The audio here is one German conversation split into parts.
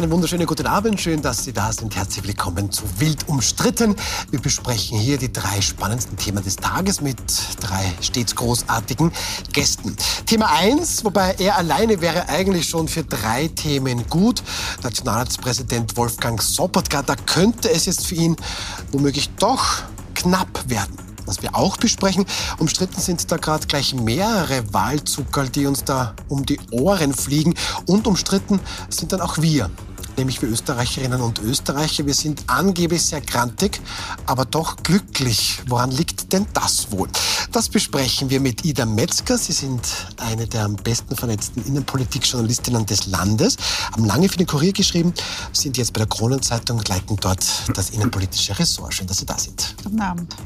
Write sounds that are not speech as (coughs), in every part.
Einen wunderschönen guten Abend. Schön, dass Sie da sind. Herzlich willkommen zu Wild umstritten. Wir besprechen hier die drei spannendsten Themen des Tages mit drei stets großartigen Gästen. Thema 1, wobei er alleine wäre eigentlich schon für drei Themen gut. Nationalratspräsident Wolfgang Sobotka, da könnte es jetzt für ihn womöglich doch knapp werden was wir auch besprechen. Umstritten sind da gerade gleich mehrere Wahlzuckerl, die uns da um die Ohren fliegen. Und umstritten sind dann auch wir nämlich wir Österreicherinnen und Österreicher. Wir sind angeblich sehr grantig, aber doch glücklich. Woran liegt denn das wohl? Das besprechen wir mit Ida Metzger. Sie sind eine der am besten vernetzten Innenpolitikjournalistinnen des Landes, haben lange für den Kurier geschrieben, sind jetzt bei der Kronenzeitung und leiten dort das innenpolitische Ressort. Schön, dass Sie da sind. Guten Abend.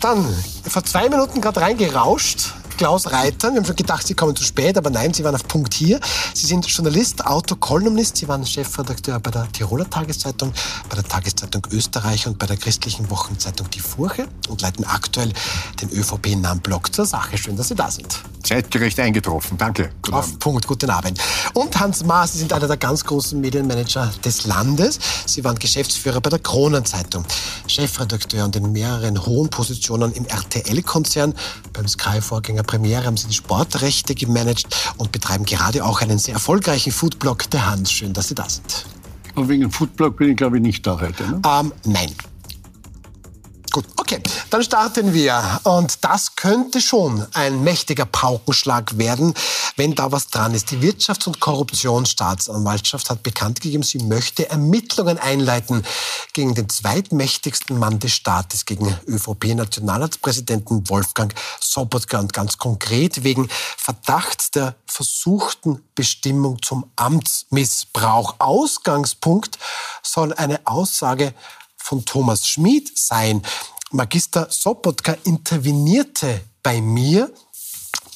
Dann, vor zwei Minuten gerade reingerauscht, Klaus Reitern. Wir haben schon gedacht, Sie kommen zu spät, aber nein, Sie waren auf Punkt hier. Sie sind Journalist, Autor, Kolumnist. Sie waren Chefredakteur bei der Tiroler Tageszeitung, bei der Tageszeitung Österreich und bei der christlichen Wochenzeitung Die Furche und leiten aktuell den ÖVP-nahen Blog zur Sache. Schön, dass Sie da sind. Zeitgerecht eingetroffen. Danke. Guten auf Abend. Punkt. Guten Abend. Und Hans Maas, Sie sind einer der ganz großen Medienmanager des Landes. Sie waren Geschäftsführer bei der Kronenzeitung, Chefredakteur und in mehreren hohen Positionen im RTL-Konzern, beim Sky-Vorgänger Premiere haben Sie die Sportrechte gemanagt und betreiben gerade auch einen sehr erfolgreichen Foodblog, der Hans. Schön, dass Sie da sind. Und wegen Foodblog bin ich, glaube ich, nicht da heute. Ne? Ähm, nein. Okay, dann starten wir. Und das könnte schon ein mächtiger Paukenschlag werden, wenn da was dran ist. Die Wirtschafts- und Korruptionsstaatsanwaltschaft hat bekannt gegeben, sie möchte Ermittlungen einleiten gegen den zweitmächtigsten Mann des Staates, gegen ÖVP-Nationalratspräsidenten Wolfgang Sobotka und ganz konkret wegen Verdachts der versuchten Bestimmung zum Amtsmissbrauch. Ausgangspunkt soll eine Aussage von Thomas Schmid sein. Magister Sobotka intervenierte bei mir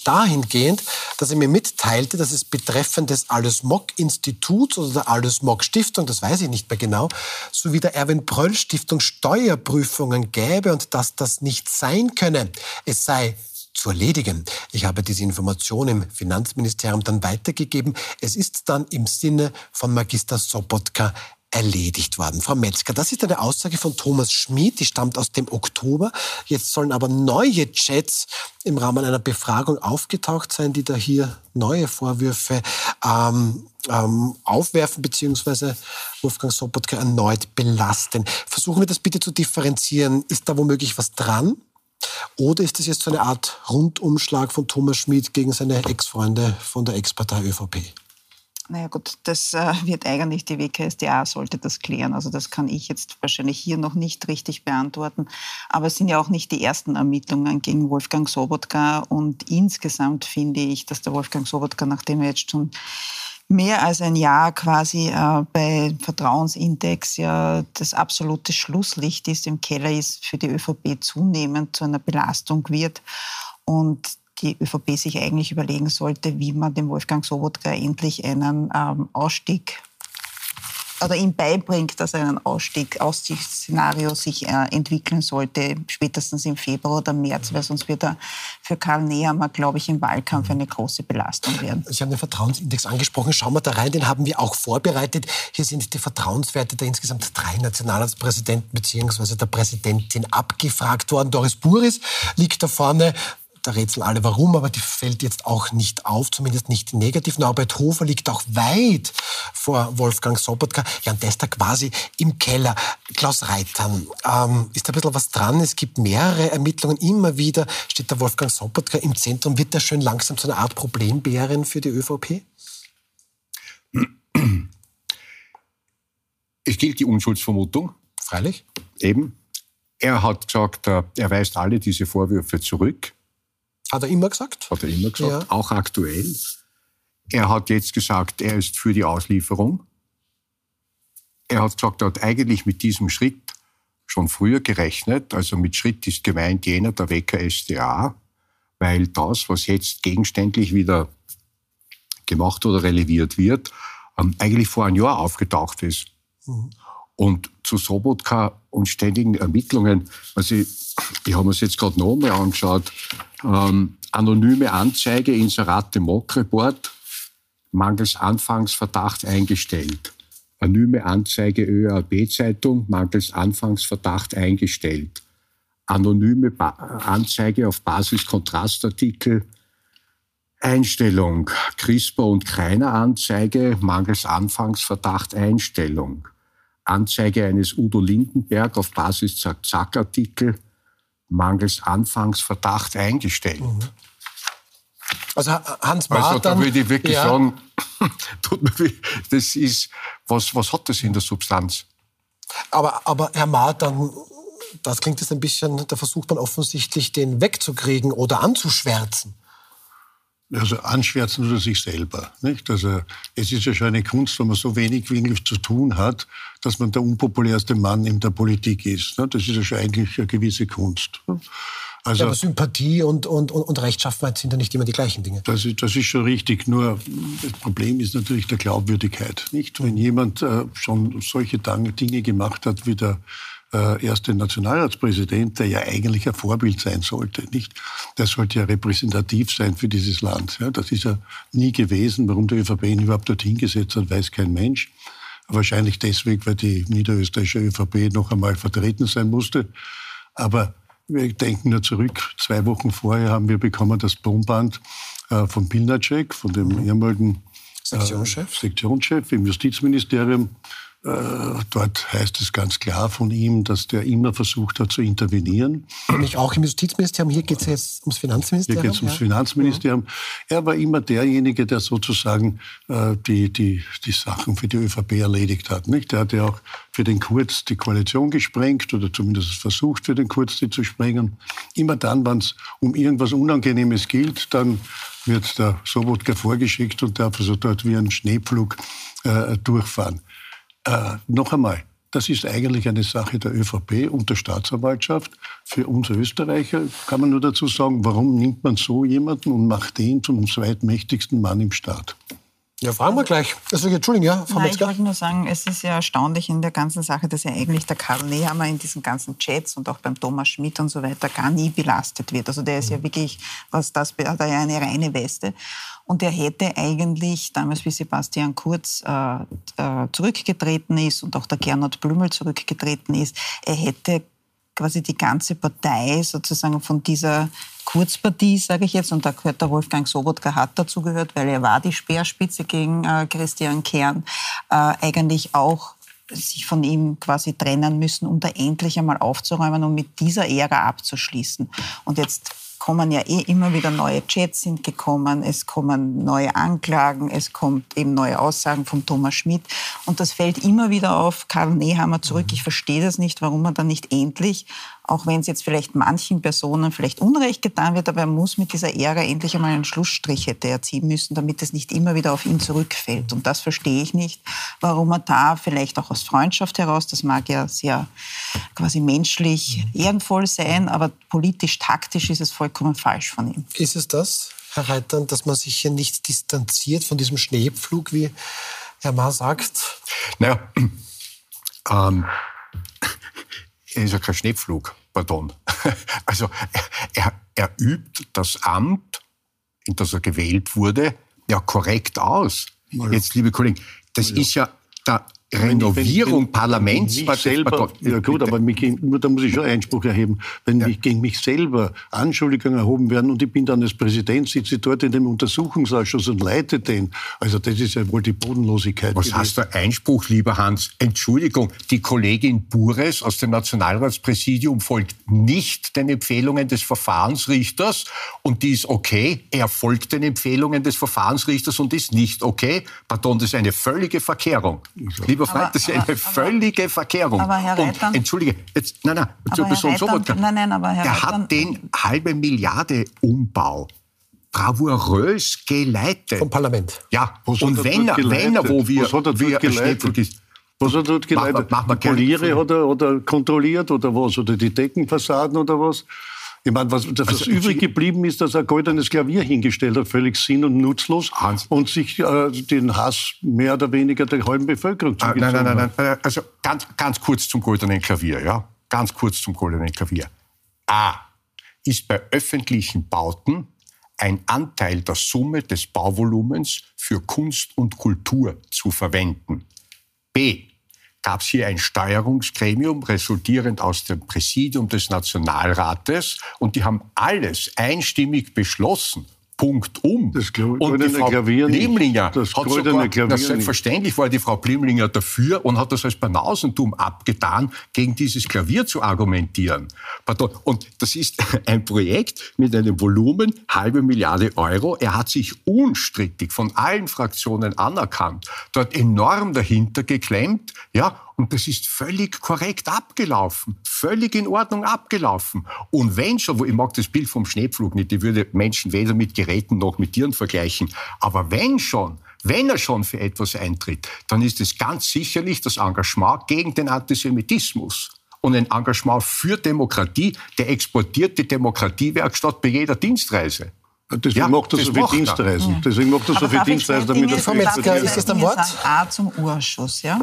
dahingehend, dass er mir mitteilte, dass es betreffend des Alles-Mock-Instituts oder der Alles-Mock-Stiftung, das weiß ich nicht mehr genau, sowie der Erwin-Pröll-Stiftung Steuerprüfungen gäbe und dass das nicht sein könne. Es sei zu erledigen. Ich habe diese Information im Finanzministerium dann weitergegeben. Es ist dann im Sinne von Magister Sobotka erledigt worden. Frau Metzger, das ist eine Aussage von Thomas Schmid, die stammt aus dem Oktober. Jetzt sollen aber neue Chats im Rahmen einer Befragung aufgetaucht sein, die da hier neue Vorwürfe ähm, ähm, aufwerfen beziehungsweise Wolfgang Sobotka erneut belasten. Versuchen wir das bitte zu differenzieren. Ist da womöglich was dran? Oder ist das jetzt so eine Art Rundumschlag von Thomas Schmid gegen seine Ex-Freunde von der Ex-Partei ÖVP? Naja gut, das äh, (laughs) wird eigentlich die WKSDA sollte das klären. Also das kann ich jetzt wahrscheinlich hier noch nicht richtig beantworten. Aber es sind ja auch nicht die ersten Ermittlungen gegen Wolfgang Sobotka. Und insgesamt finde ich, dass der Wolfgang Sobotka, nachdem er jetzt schon mehr als ein Jahr quasi äh, bei Vertrauensindex ja das absolute Schlusslicht ist, im Keller ist, für die ÖVP zunehmend zu einer Belastung wird. Und die ÖVP sich eigentlich überlegen sollte, wie man dem Wolfgang Sobotka endlich einen ähm, Ausstieg oder ihm beibringt, dass einen Ausstieg, Aussichtsszenario sich äh, entwickeln sollte, spätestens im Februar oder März, weil sonst wird er für Karl Nehammer, glaube ich, im Wahlkampf eine große Belastung werden. Sie haben den Vertrauensindex angesprochen. Schauen wir da rein, den haben wir auch vorbereitet. Hier sind die Vertrauenswerte der insgesamt drei Nationalratspräsidenten bzw. der Präsidentin abgefragt worden. Doris Buris liegt da vorne da rätseln alle warum, aber die fällt jetzt auch nicht auf, zumindest nicht negativ. Norbert Hofer liegt auch weit vor Wolfgang Sobotka. Ja, und der ist da quasi im Keller. Klaus Reiter, ähm, ist da ein bisschen was dran? Es gibt mehrere Ermittlungen. Immer wieder steht der Wolfgang Sobotka im Zentrum. Wird der schön langsam zu einer Art Problembären für die ÖVP? Es gilt die Unschuldsvermutung. Freilich. Eben. Er hat gesagt, äh, er weist alle diese Vorwürfe zurück. Hat er immer gesagt? Hat er immer gesagt, ja. auch aktuell. Er hat jetzt gesagt, er ist für die Auslieferung. Er hat gesagt, er hat eigentlich mit diesem Schritt schon früher gerechnet. Also mit Schritt ist gemeint jener der Wecker SDA, weil das, was jetzt gegenständlich wieder gemacht oder releviert wird, ähm, eigentlich vor einem Jahr aufgetaucht ist. Mhm. Und zu Sobotka und ständigen Ermittlungen, also ich, ich habe mir das jetzt gerade noch einmal angeschaut, ähm, anonyme Anzeige, Inserate Mock Report, mangels Anfangsverdacht eingestellt. Anonyme Anzeige ÖAB-Zeitung mangels Anfangsverdacht eingestellt. Anonyme ba Anzeige auf Basis Kontrastartikel Einstellung. CRISPR und Kreiner Anzeige mangels Anfangsverdacht Einstellung. Anzeige eines Udo Lindenberg auf Basis Zack-Zack-Artikel mangels Anfangsverdacht eingestellt. Mhm. Also Hans Martin... Also da würde ich wirklich ja. sagen, (laughs) das ist, was, was hat das in der Substanz? Aber, aber Herr Martin, das klingt jetzt ein bisschen, da versucht man offensichtlich, den wegzukriegen oder anzuschwärzen. Also anschwärzen oder sich selber. Nicht? Also es ist ja schon eine Kunst, wenn man so wenig wirklich zu tun hat, dass man der unpopulärste Mann in der Politik ist. Das ist ja schon eigentlich eine gewisse Kunst. Also, ja, aber Sympathie und, und, und, und Rechtschaffenheit sind ja nicht immer die gleichen Dinge. Das ist, das ist schon richtig. Nur das Problem ist natürlich der Glaubwürdigkeit. Nicht? Wenn jemand äh, schon solche Dinge gemacht hat wie der äh, erste Nationalratspräsident, der ja eigentlich ein Vorbild sein sollte, nicht? Der sollte ja repräsentativ sein für dieses Land. Ja? Das ist ja nie gewesen. Warum der ÖVP ihn überhaupt dorthin gesetzt hat, weiß kein Mensch. Wahrscheinlich deswegen, weil die niederösterreichische ÖVP noch einmal vertreten sein musste. Aber wir denken nur zurück, zwei Wochen vorher haben wir bekommen das Tonband äh, von Pilnacek, von dem mhm. ehemaligen Sektionschef. Äh, Sektionschef im Justizministerium, dort heißt es ganz klar von ihm, dass der immer versucht hat zu intervenieren. Nämlich auch im Justizministerium. Hier geht es jetzt ums Finanzministerium. Hier geht es ums ja. Finanzministerium. Er war immer derjenige, der sozusagen äh, die, die, die Sachen für die ÖVP erledigt hat. Nicht? Der hat ja auch für den Kurz die Koalition gesprengt oder zumindest versucht, für den Kurz die zu sprengen. Immer dann, wenn es um irgendwas Unangenehmes gilt, dann wird der Sobotka vorgeschickt und darf also dort wie ein Schneepflug äh, durchfahren. Äh, noch einmal, das ist eigentlich eine Sache der ÖVP und der Staatsanwaltschaft. Für uns Österreicher kann man nur dazu sagen, warum nimmt man so jemanden und macht den zum zweitmächtigsten Mann im Staat? Ja, fragen wir gleich. Also, Entschuldigung, ja, Frau Nein, Ich wollte nur sagen, es ist ja erstaunlich in der ganzen Sache, dass ja eigentlich der Karl Nehammer in diesen ganzen Chats und auch beim Thomas Schmidt und so weiter gar nie belastet wird. Also der ist ja wirklich, was das hat er ja eine reine Weste. Und er hätte eigentlich, damals wie Sebastian Kurz äh, äh, zurückgetreten ist und auch der Gernot Blümel zurückgetreten ist, er hätte quasi die ganze Partei sozusagen von dieser Kurzpartie, sage ich jetzt, und da gehört der Wolfgang Sobotka hat dazugehört, weil er war die Speerspitze gegen äh, Christian Kern, äh, eigentlich auch sich von ihm quasi trennen müssen, um da endlich einmal aufzuräumen und mit dieser Ära abzuschließen. Und jetzt kommen ja eh immer wieder neue Chats sind gekommen, es kommen neue Anklagen, es kommt eben neue Aussagen von Thomas Schmidt und das fällt immer wieder auf Karl Nehammer zurück. Ich verstehe das nicht, warum man dann nicht endlich auch wenn es jetzt vielleicht manchen Personen vielleicht Unrecht getan wird, aber er muss mit dieser Ära endlich einmal einen Schlussstrich hätte erziehen müssen, damit es nicht immer wieder auf ihn zurückfällt. Und das verstehe ich nicht, warum er da vielleicht auch aus Freundschaft heraus, das mag ja sehr quasi menschlich ehrenvoll sein, aber politisch, taktisch ist es vollkommen falsch von ihm. Ist es das, Herr Reitern, dass man sich hier nicht distanziert von diesem Schneepflug, wie Herr Ma sagt? Naja, (clears throat) ähm, (laughs) er ist ja kein Schneepflug pardon. (laughs) Also er, er übt das Amt, in das er gewählt wurde, ja korrekt aus. Ja. Jetzt, liebe Kollegen, das ja. ist ja der Renovierung wenn, Parlaments. Selber, ja gut, aber mich, da muss ich schon Einspruch erheben. Wenn ja. mich, gegen mich selber Anschuldigungen erhoben werden und ich bin dann als Präsident, sitze dort in dem Untersuchungsausschuss und leite den. Also das ist ja wohl die Bodenlosigkeit. Was heißt der Einspruch, lieber Hans? Entschuldigung, die Kollegin Bures aus dem Nationalratspräsidium folgt nicht den Empfehlungen des Verfahrensrichters und die ist okay. Er folgt den Empfehlungen des Verfahrensrichters und ist nicht okay. Pardon, das ist eine völlige Verkehrung. Also lieber das ist eine aber, völlige Verkehrung. Aber Herr Reitern, Und, Entschuldige, jetzt, nein, nein, zur Person Sobotka. Nein, nein, aber Herr Er hat den halbe Milliarde Umbau bravourös geleitet. Vom Parlament. Ja, was und wenn er, wenn er, wo wir, was hat er dort geleitet? Ist, was hat er dort geleitet? Mach, mach, mach Poliere oder, oder kontrolliert oder was? Oder die Deckenfassaden oder was? Ich meine, was, das, also, übrig geblieben ist, dass er ein goldenes Klavier hingestellt hat, völlig sinn- und nutzlos Hans. und sich äh, den Hass mehr oder weniger der halben Bevölkerung zugezogen ah, Nein, nein, nein, nein. Also ganz, ganz kurz zum goldenen Klavier, ja? Ganz kurz zum goldenen Klavier. A. Ist bei öffentlichen Bauten ein Anteil der Summe des Bauvolumens für Kunst und Kultur zu verwenden. B. Gab es hier ein Steuerungsgremium, resultierend aus dem Präsidium des Nationalrates, und die haben alles einstimmig beschlossen Punkt um. Das und die Frau Klavier Blimlinger das hat sogar, na, selbstverständlich war die Frau Blimlinger dafür und hat das als Banausentum abgetan, gegen dieses Klavier zu argumentieren. Pardon. Und das ist (laughs) ein Projekt mit einem Volumen halbe Milliarde Euro. Er hat sich unstrittig von allen Fraktionen anerkannt, dort enorm dahinter geklemmt, ja, und das ist völlig korrekt abgelaufen, völlig in Ordnung abgelaufen. Und wenn schon, wo ich mag das Bild vom Schneepflug nicht, ich würde Menschen weder mit Geräten noch mit Tieren vergleichen, aber wenn schon, wenn er schon für etwas eintritt, dann ist es ganz sicherlich das Engagement gegen den Antisemitismus und ein Engagement für Demokratie, der exportiert die Demokratiewerkstatt bei jeder Dienstreise. Deswegen ja, macht er so viel Dienstreisen. Ja. Deswegen macht er so viel Dienstreisen, damit er Frau Metzger, ist das ein Wort? A zum Urschuss, ja.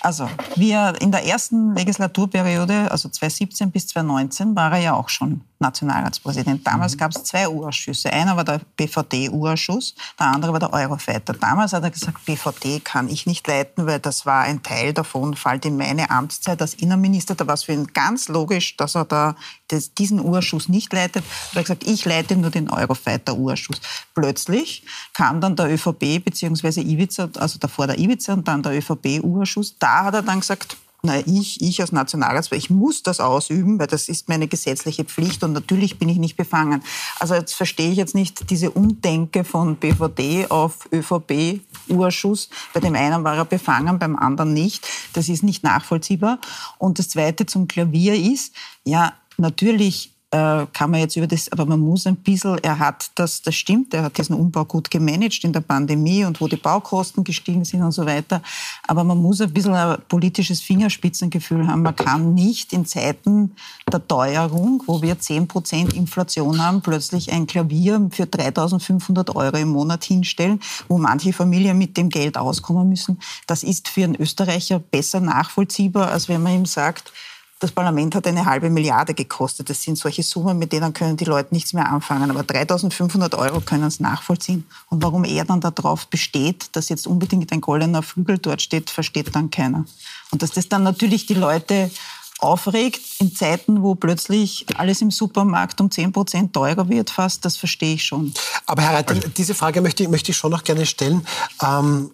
Also, wir in der ersten Legislaturperiode, also 2017 bis 2019, war er ja auch schon Nationalratspräsident. Damals mhm. gab es zwei Urschüsse. Einer war der BVD-Urschuss, der andere war der Eurofighter. Damals hat er gesagt, BVD kann ich nicht leiten, weil das war ein Teil davon, fällt in meine Amtszeit als Innenminister. Da war es für ihn ganz logisch, dass er da das, diesen Urschuss nicht leitet. Er hat gesagt, ich leite nur den Eurofighter-Urschuss. Plötzlich kam dann der ÖVP bzw. Ibiza, also davor der Ibiza und dann der ÖVP-Urschuss. Da hat er dann gesagt, na, ich, ich als Nationalratspräsident, ich muss das ausüben, weil das ist meine gesetzliche Pflicht und natürlich bin ich nicht befangen. Also jetzt verstehe ich jetzt nicht diese Umdenke von BVD auf ÖVP-Urschuss. Bei dem einen war er befangen, beim anderen nicht. Das ist nicht nachvollziehbar. Und das Zweite zum Klavier ist, ja, natürlich äh, kann man jetzt über das, aber man muss ein bisschen, er hat das, das stimmt, er hat diesen Umbau gut gemanagt in der Pandemie und wo die Baukosten gestiegen sind und so weiter. Aber man muss ein bisschen ein politisches Fingerspitzengefühl haben. Man kann nicht in Zeiten der Teuerung, wo wir 10 Prozent Inflation haben, plötzlich ein Klavier für 3.500 Euro im Monat hinstellen, wo manche Familien mit dem Geld auskommen müssen. Das ist für einen Österreicher besser nachvollziehbar, als wenn man ihm sagt, das Parlament hat eine halbe Milliarde gekostet. Das sind solche Summen, mit denen können die Leute nichts mehr anfangen. Aber 3.500 Euro können es nachvollziehen. Und warum er dann darauf besteht, dass jetzt unbedingt ein goldener Flügel dort steht, versteht dann keiner. Und dass das dann natürlich die Leute aufregt in Zeiten, wo plötzlich alles im Supermarkt um 10 Prozent teurer wird fast, das verstehe ich schon. Aber Herr Reiter, diese Frage möchte, möchte ich schon noch gerne stellen. Ähm,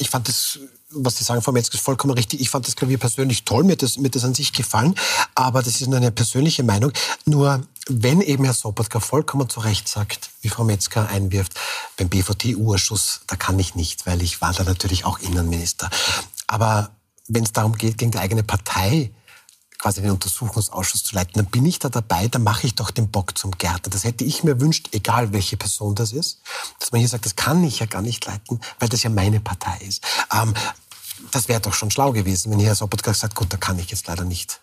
ich fand das was Sie sagen, Frau Metzger, vollkommen richtig. Ich fand das Klavier persönlich toll, mir hat das, mir das an sich gefallen, aber das ist nur eine persönliche Meinung. Nur wenn eben Herr Sobotka vollkommen zu Recht sagt, wie Frau Metzger einwirft, beim BVT-Urschuss, da kann ich nicht, weil ich war da natürlich auch Innenminister. Aber wenn es darum geht, gegen die eigene Partei quasi den Untersuchungsausschuss zu leiten, dann bin ich da dabei, dann mache ich doch den Bock zum Gärtner. Das hätte ich mir wünscht, egal welche Person das ist, dass man hier sagt, das kann ich ja gar nicht leiten, weil das ja meine Partei ist. Ähm, das wäre doch schon schlau gewesen, wenn hier Herr Sobotka gesagt gut, da kann ich jetzt leider nicht.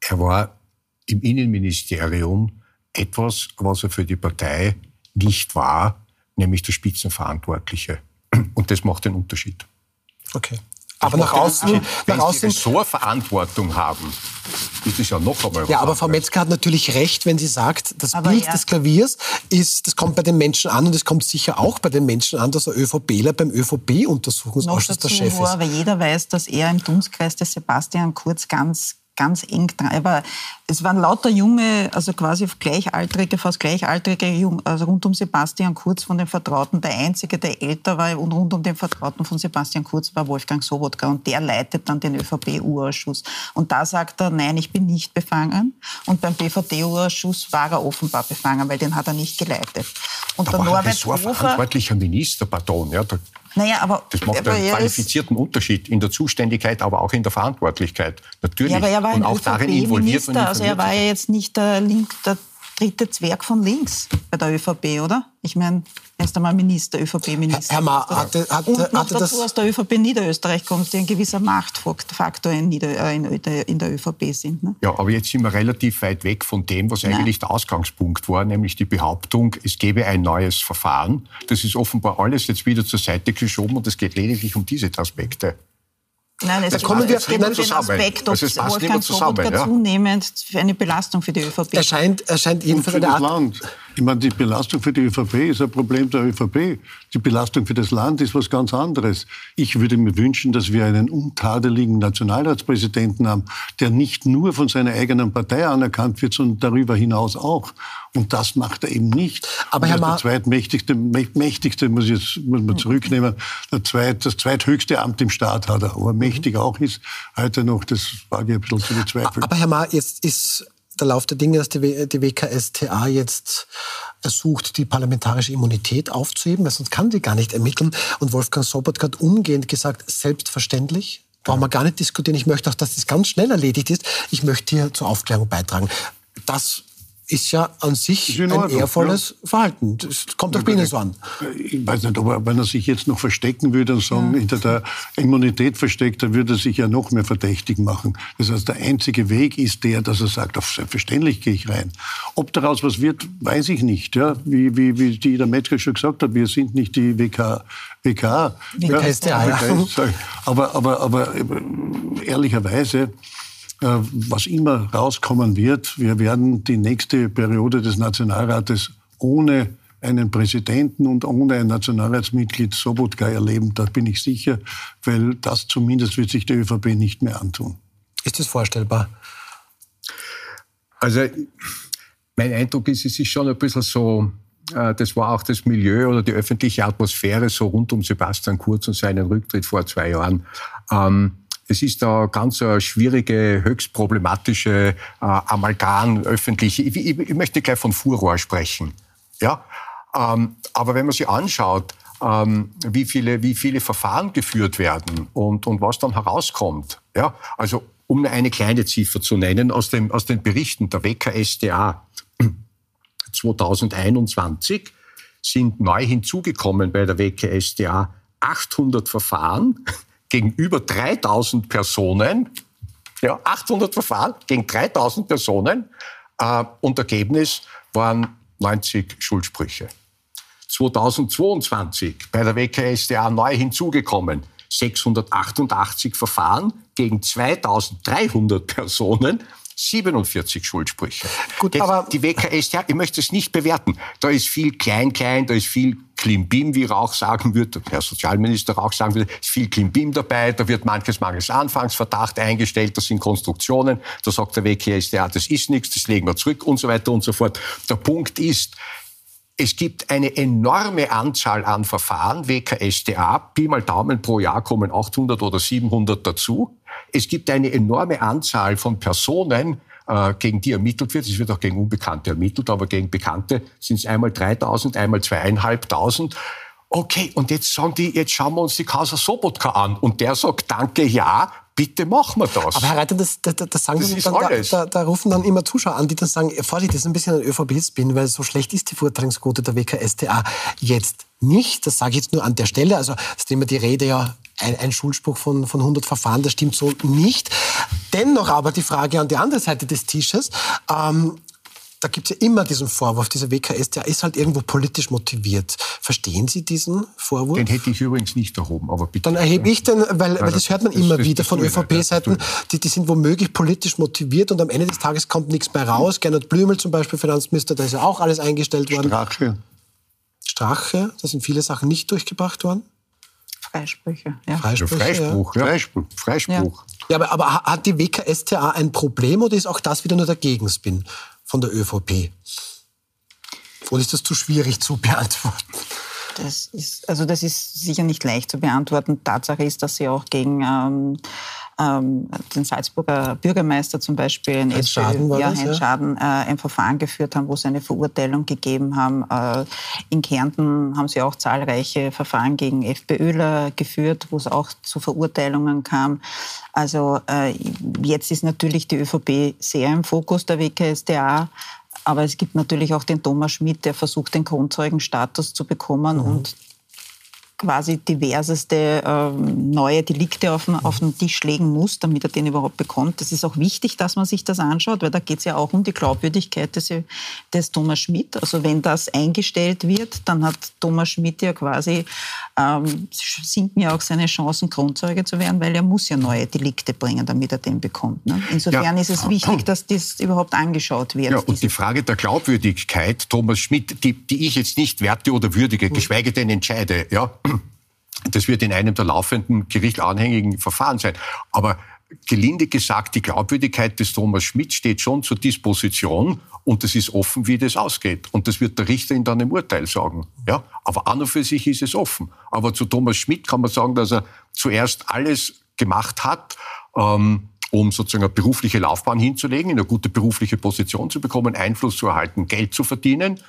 Er war im Innenministerium etwas, was er für die Partei nicht war, nämlich der Spitzenverantwortliche. Und das macht den Unterschied. Okay. Aber nach außen, nach außen. Wenn Sie Ressortverantwortung haben, ist es ja noch einmal was Ja, aber Frau Metzger hat natürlich recht, wenn sie sagt, das aber Bild ja. des Klaviers ist, das kommt bei den Menschen an und es kommt sicher auch bei den Menschen an, dass der ÖVPler beim ÖVP-Untersuchungsausschuss der Chef ist. Aber jeder weiß, dass er im Dunstkreis des Sebastian Kurz ganz ganz eng dran. Aber es waren lauter junge, also quasi gleichaltrige, fast gleichaltrige, also rund um Sebastian Kurz von den Vertrauten. Der einzige, der älter war und rund um den Vertrauten von Sebastian Kurz war Wolfgang Sobotka und der leitet dann den ÖVP-Urausschuss. Und da sagt er, nein, ich bin nicht befangen. Und beim BVD-Urausschuss war er offenbar befangen, weil den hat er nicht geleitet. Und da der Norbert Hofer... verantwortlicher Minister, pardon, ja, da naja, aber, das macht aber einen qualifizierten Unterschied in der Zuständigkeit, aber auch in der Verantwortlichkeit. Natürlich. Ja, aber er war und auch darin involviert. Minister, also er war ja jetzt nicht der, Link, der dritte Zwerg von links bei der ÖVP, oder? Ich meine, erst einmal Minister, ÖVP-Minister. Herr Ma, hatte, hatte, und noch hatte dazu das aus der ÖVP Niederösterreich kommt, die ein gewisser Machtfaktor in, Nieder, äh, in, der ÖVP sind. Ne? Ja, aber jetzt sind wir relativ weit weg von dem, was eigentlich der Ausgangspunkt war, nämlich die Behauptung, es gäbe ein neues Verfahren. Das ist offenbar alles jetzt wieder zur Seite geschoben und es geht lediglich um diese Aspekte. Nein, es da kommen wir es um den Aspekt, ob also Wolfgang Sobotka ja? zunehmend eine Belastung für die ÖVP Er scheint, er scheint jedenfalls für das Land. Ich meine, die Belastung für die ÖVP ist ein Problem der ÖVP. Die Belastung für das Land ist was ganz anderes. Ich würde mir wünschen, dass wir einen untadeligen Nationalratspräsidenten haben, der nicht nur von seiner eigenen Partei anerkannt wird, sondern darüber hinaus auch. Und das macht er eben nicht. Aber Herr der zweitmächtigste, mächtigste muss, jetzt, muss man zurücknehmen, der zweit, das zweithöchste Amt im Staat hat er. Aber mächtig auch ist heute noch, das wage ich ein bisschen zu bezweifeln. Aber Herr Ma, jetzt ist der Lauf der Dinge, dass die, die WKSTA jetzt versucht, die parlamentarische Immunität aufzuheben, weil sonst kann sie gar nicht ermitteln. Und Wolfgang Sobotka hat umgehend gesagt, selbstverständlich, brauchen wir gar nicht diskutieren. Ich möchte auch, dass das ganz schnell erledigt ist. Ich möchte hier zur Aufklärung beitragen. Das ist ja an sich ein Ordnung, ehrvolles ja. Verhalten. Das kommt doch bei Ihnen so an. Ich weiß nicht, aber wenn er sich jetzt noch verstecken würde und sagen, ja. hinter der Immunität versteckt, dann würde er sich ja noch mehr verdächtig machen. Das heißt, der einzige Weg ist der, dass er sagt, auf selbstverständlich gehe ich rein. Ob daraus was wird, weiß ich nicht. Ja? Wie, wie, wie die der Metzger schon gesagt hat, wir sind nicht die WK, WK. WKStA, ja. Aber, aber, aber ehrlicherweise, äh, was immer rauskommen wird, wir werden die nächste Periode des Nationalrates ohne einen Präsidenten und ohne ein Nationalratsmitglied Sobotka erleben. Da bin ich sicher, weil das zumindest wird sich der ÖVP nicht mehr antun. Ist das vorstellbar? Also mein Eindruck ist, es ist schon ein bisschen so, äh, das war auch das Milieu oder die öffentliche Atmosphäre so rund um Sebastian Kurz und seinen Rücktritt vor zwei Jahren. Ähm, es ist da ganz eine schwierige, höchst problematische äh, Amalgam öffentlich. Ich, ich, ich, möchte gleich von Furor sprechen. Ja? Ähm, aber wenn man sich anschaut, ähm, wie, viele, wie viele Verfahren geführt werden und, und was dann herauskommt, ja? also um eine kleine Ziffer zu nennen, aus, dem, aus den Berichten der WKSDA 2021 (clears throat) sind neu hinzugekommen bei der WKSDA 800 Verfahren gegenüber 3000 Personen, ja, 800 Verfahren gegen 3000 Personen äh, und Ergebnis waren 90 Schuldsprüche. 2022 bei der WKSDA neu hinzugekommen 688 Verfahren gegen 2300 Personen 47 Schuldsprüche. Gut, Jetzt, aber die WKS, ja, ich möchte es nicht bewerten. Da ist viel Klein-Klein, da ist viel Klimbim, wie Rauch sagen würde, Herr Sozialminister Rauch sagen würde, ist viel Klimbim dabei, da wird manches mangels Anfangsverdacht eingestellt, das sind Konstruktionen, da sagt der WKS, ja, das ist nichts, das legen wir zurück und so weiter und so fort. Der Punkt ist, es gibt eine enorme Anzahl an Verfahren, WKSDA, Pi mal Daumen pro Jahr kommen 800 oder 700 dazu. Es gibt eine enorme Anzahl von Personen, äh, gegen die ermittelt wird. Es wird auch gegen Unbekannte ermittelt, aber gegen Bekannte sind es einmal 3000, einmal zweieinhalbtausend. Okay, und jetzt sagen die, jetzt schauen wir uns die Causa Sobotka an. Und der sagt, danke, ja, bitte machen wir das. Aber Herr Reiter, das, das, das sagen das dann, da, da, da, rufen dann immer Zuschauer an, die dann sagen, Vorsicht, das ist ein bisschen ein ÖVP-Spin, weil so schlecht ist die Vortragsquote der WKStA jetzt nicht. Das sage ich jetzt nur an der Stelle. Also ist immer die Rede ja ein, ein Schulspruch von, von 100 Verfahren, das stimmt so nicht. Dennoch aber die Frage an die andere Seite des Tisches. Ähm, da gibt es ja immer diesen Vorwurf, dieser WKS, der ist halt irgendwo politisch motiviert. Verstehen Sie diesen Vorwurf? Den hätte ich übrigens nicht erhoben, aber bitte. Dann erhebe ich den, weil, weil das hört man das, immer das, wieder von ÖVP-Seiten, die, die sind womöglich politisch motiviert und am Ende des Tages kommt nichts mehr raus. Gernot Blümel zum Beispiel, Finanzminister, da ist ja auch alles eingestellt worden. Strache. Strache, da sind viele Sachen nicht durchgebracht worden. Freisprüche, ja. Freispruch, Freispruch, ja. Freispruch. Freispruch. Ja. aber, aber hat die WKStA ein Problem oder ist auch das wieder nur der Gegenspin von der ÖVP? Oder ist das zu schwierig zu beantworten? Das ist, also das ist sicher nicht leicht zu beantworten. Tatsache ist, dass sie auch gegen ähm, ähm, den Salzburger Bürgermeister zum Beispiel, ein Heinz Schaden, ja, das, ja? Schaden äh, ein Verfahren geführt haben, wo sie eine Verurteilung gegeben haben. Äh, in Kärnten haben sie auch zahlreiche Verfahren gegen FPÖler geführt, wo es auch zu Verurteilungen kam. Also äh, jetzt ist natürlich die ÖVP sehr im Fokus der WKSDA. Aber es gibt natürlich auch den Thomas Schmidt, der versucht, den Grundzeugenstatus zu bekommen. Mhm. Und quasi diverseste äh, neue Delikte auf den, auf den Tisch legen muss, damit er den überhaupt bekommt. Das ist auch wichtig, dass man sich das anschaut, weil da geht es ja auch um die Glaubwürdigkeit des, des Thomas Schmidt. Also wenn das eingestellt wird, dann hat Thomas Schmidt ja quasi, ähm, sinken ja auch seine Chancen, Grundzeuge zu werden, weil er muss ja neue Delikte bringen, damit er den bekommt. Ne? Insofern ja. ist es wichtig, dass das überhaupt angeschaut wird. Ja, und die Frage der Glaubwürdigkeit, Thomas Schmidt, die, die ich jetzt nicht werte oder würdige, geschweige denn entscheide, ja, das wird in einem der laufenden gerichtsanhängigen Verfahren sein. Aber gelinde gesagt, die Glaubwürdigkeit des Thomas Schmidt steht schon zur Disposition und es ist offen, wie das ausgeht. Und das wird der Richter in im Urteil sagen. Ja? Aber an und für sich ist es offen. Aber zu Thomas Schmidt kann man sagen, dass er zuerst alles gemacht hat, ähm, um sozusagen eine berufliche Laufbahn hinzulegen, in eine gute berufliche Position zu bekommen, Einfluss zu erhalten, Geld zu verdienen.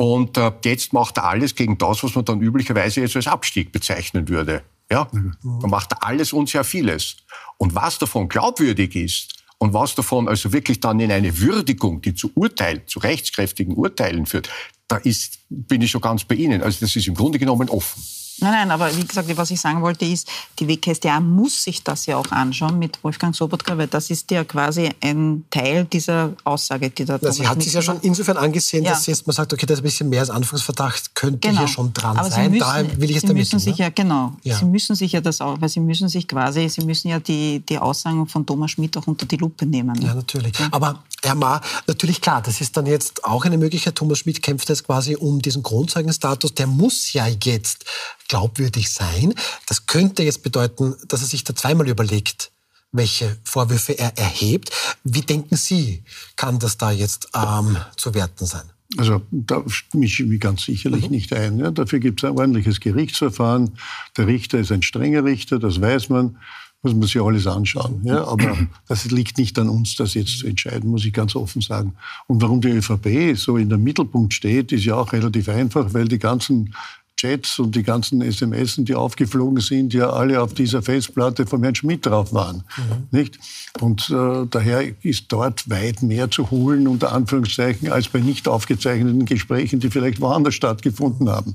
Und äh, jetzt macht er alles gegen das, was man dann üblicherweise jetzt als Abstieg bezeichnen würde. Ja? Mhm. Man macht alles und sehr vieles. Und was davon glaubwürdig ist und was davon also wirklich dann in eine Würdigung, die zu Urteilen, zu rechtskräftigen Urteilen führt, da ist, bin ich schon ganz bei Ihnen. Also das ist im Grunde genommen offen. Nein, nein, aber wie gesagt, was ich sagen wollte ist, die WKStA muss sich das ja auch anschauen mit Wolfgang Sobotka, weil das ist ja quasi ein Teil dieser Aussage, die da Na, Sie hat sich ja schon insofern angesehen, ja. dass jetzt man sagt, okay, das ist ein bisschen mehr als Anfangsverdacht könnte genau. hier schon dran aber sein. Müssen, Daher will ich es Sie müssen sich ne? ja, genau, ja. Sie müssen sich ja das auch, weil Sie müssen sich quasi, Sie müssen ja die, die Aussagen von Thomas Schmidt auch unter die Lupe nehmen. Ne? Ja, natürlich. Ja. Aber Herr Ma, natürlich klar, das ist dann jetzt auch eine Möglichkeit. Thomas Schmidt kämpft jetzt quasi um diesen Grundzeugenstatus. Der muss ja jetzt glaubwürdig sein. Das könnte jetzt bedeuten, dass er sich da zweimal überlegt, welche Vorwürfe er erhebt. Wie denken Sie, kann das da jetzt ähm, zu werten sein? Also da mische ich mich ganz sicherlich mhm. nicht ein. Ja. Dafür gibt es ein ordentliches Gerichtsverfahren. Der Richter ist ein strenger Richter, das weiß man muss man sich alles anschauen. Ja, aber das liegt nicht an uns, das jetzt zu entscheiden, muss ich ganz offen sagen. Und warum die ÖVP so in der Mittelpunkt steht, ist ja auch relativ einfach, weil die ganzen Chats und die ganzen SMS, die aufgeflogen sind, ja alle auf dieser Festplatte von Herrn Schmidt drauf waren. Mhm. Nicht? Und äh, daher ist dort weit mehr zu holen, unter Anführungszeichen, als bei nicht aufgezeichneten Gesprächen, die vielleicht woanders stattgefunden haben.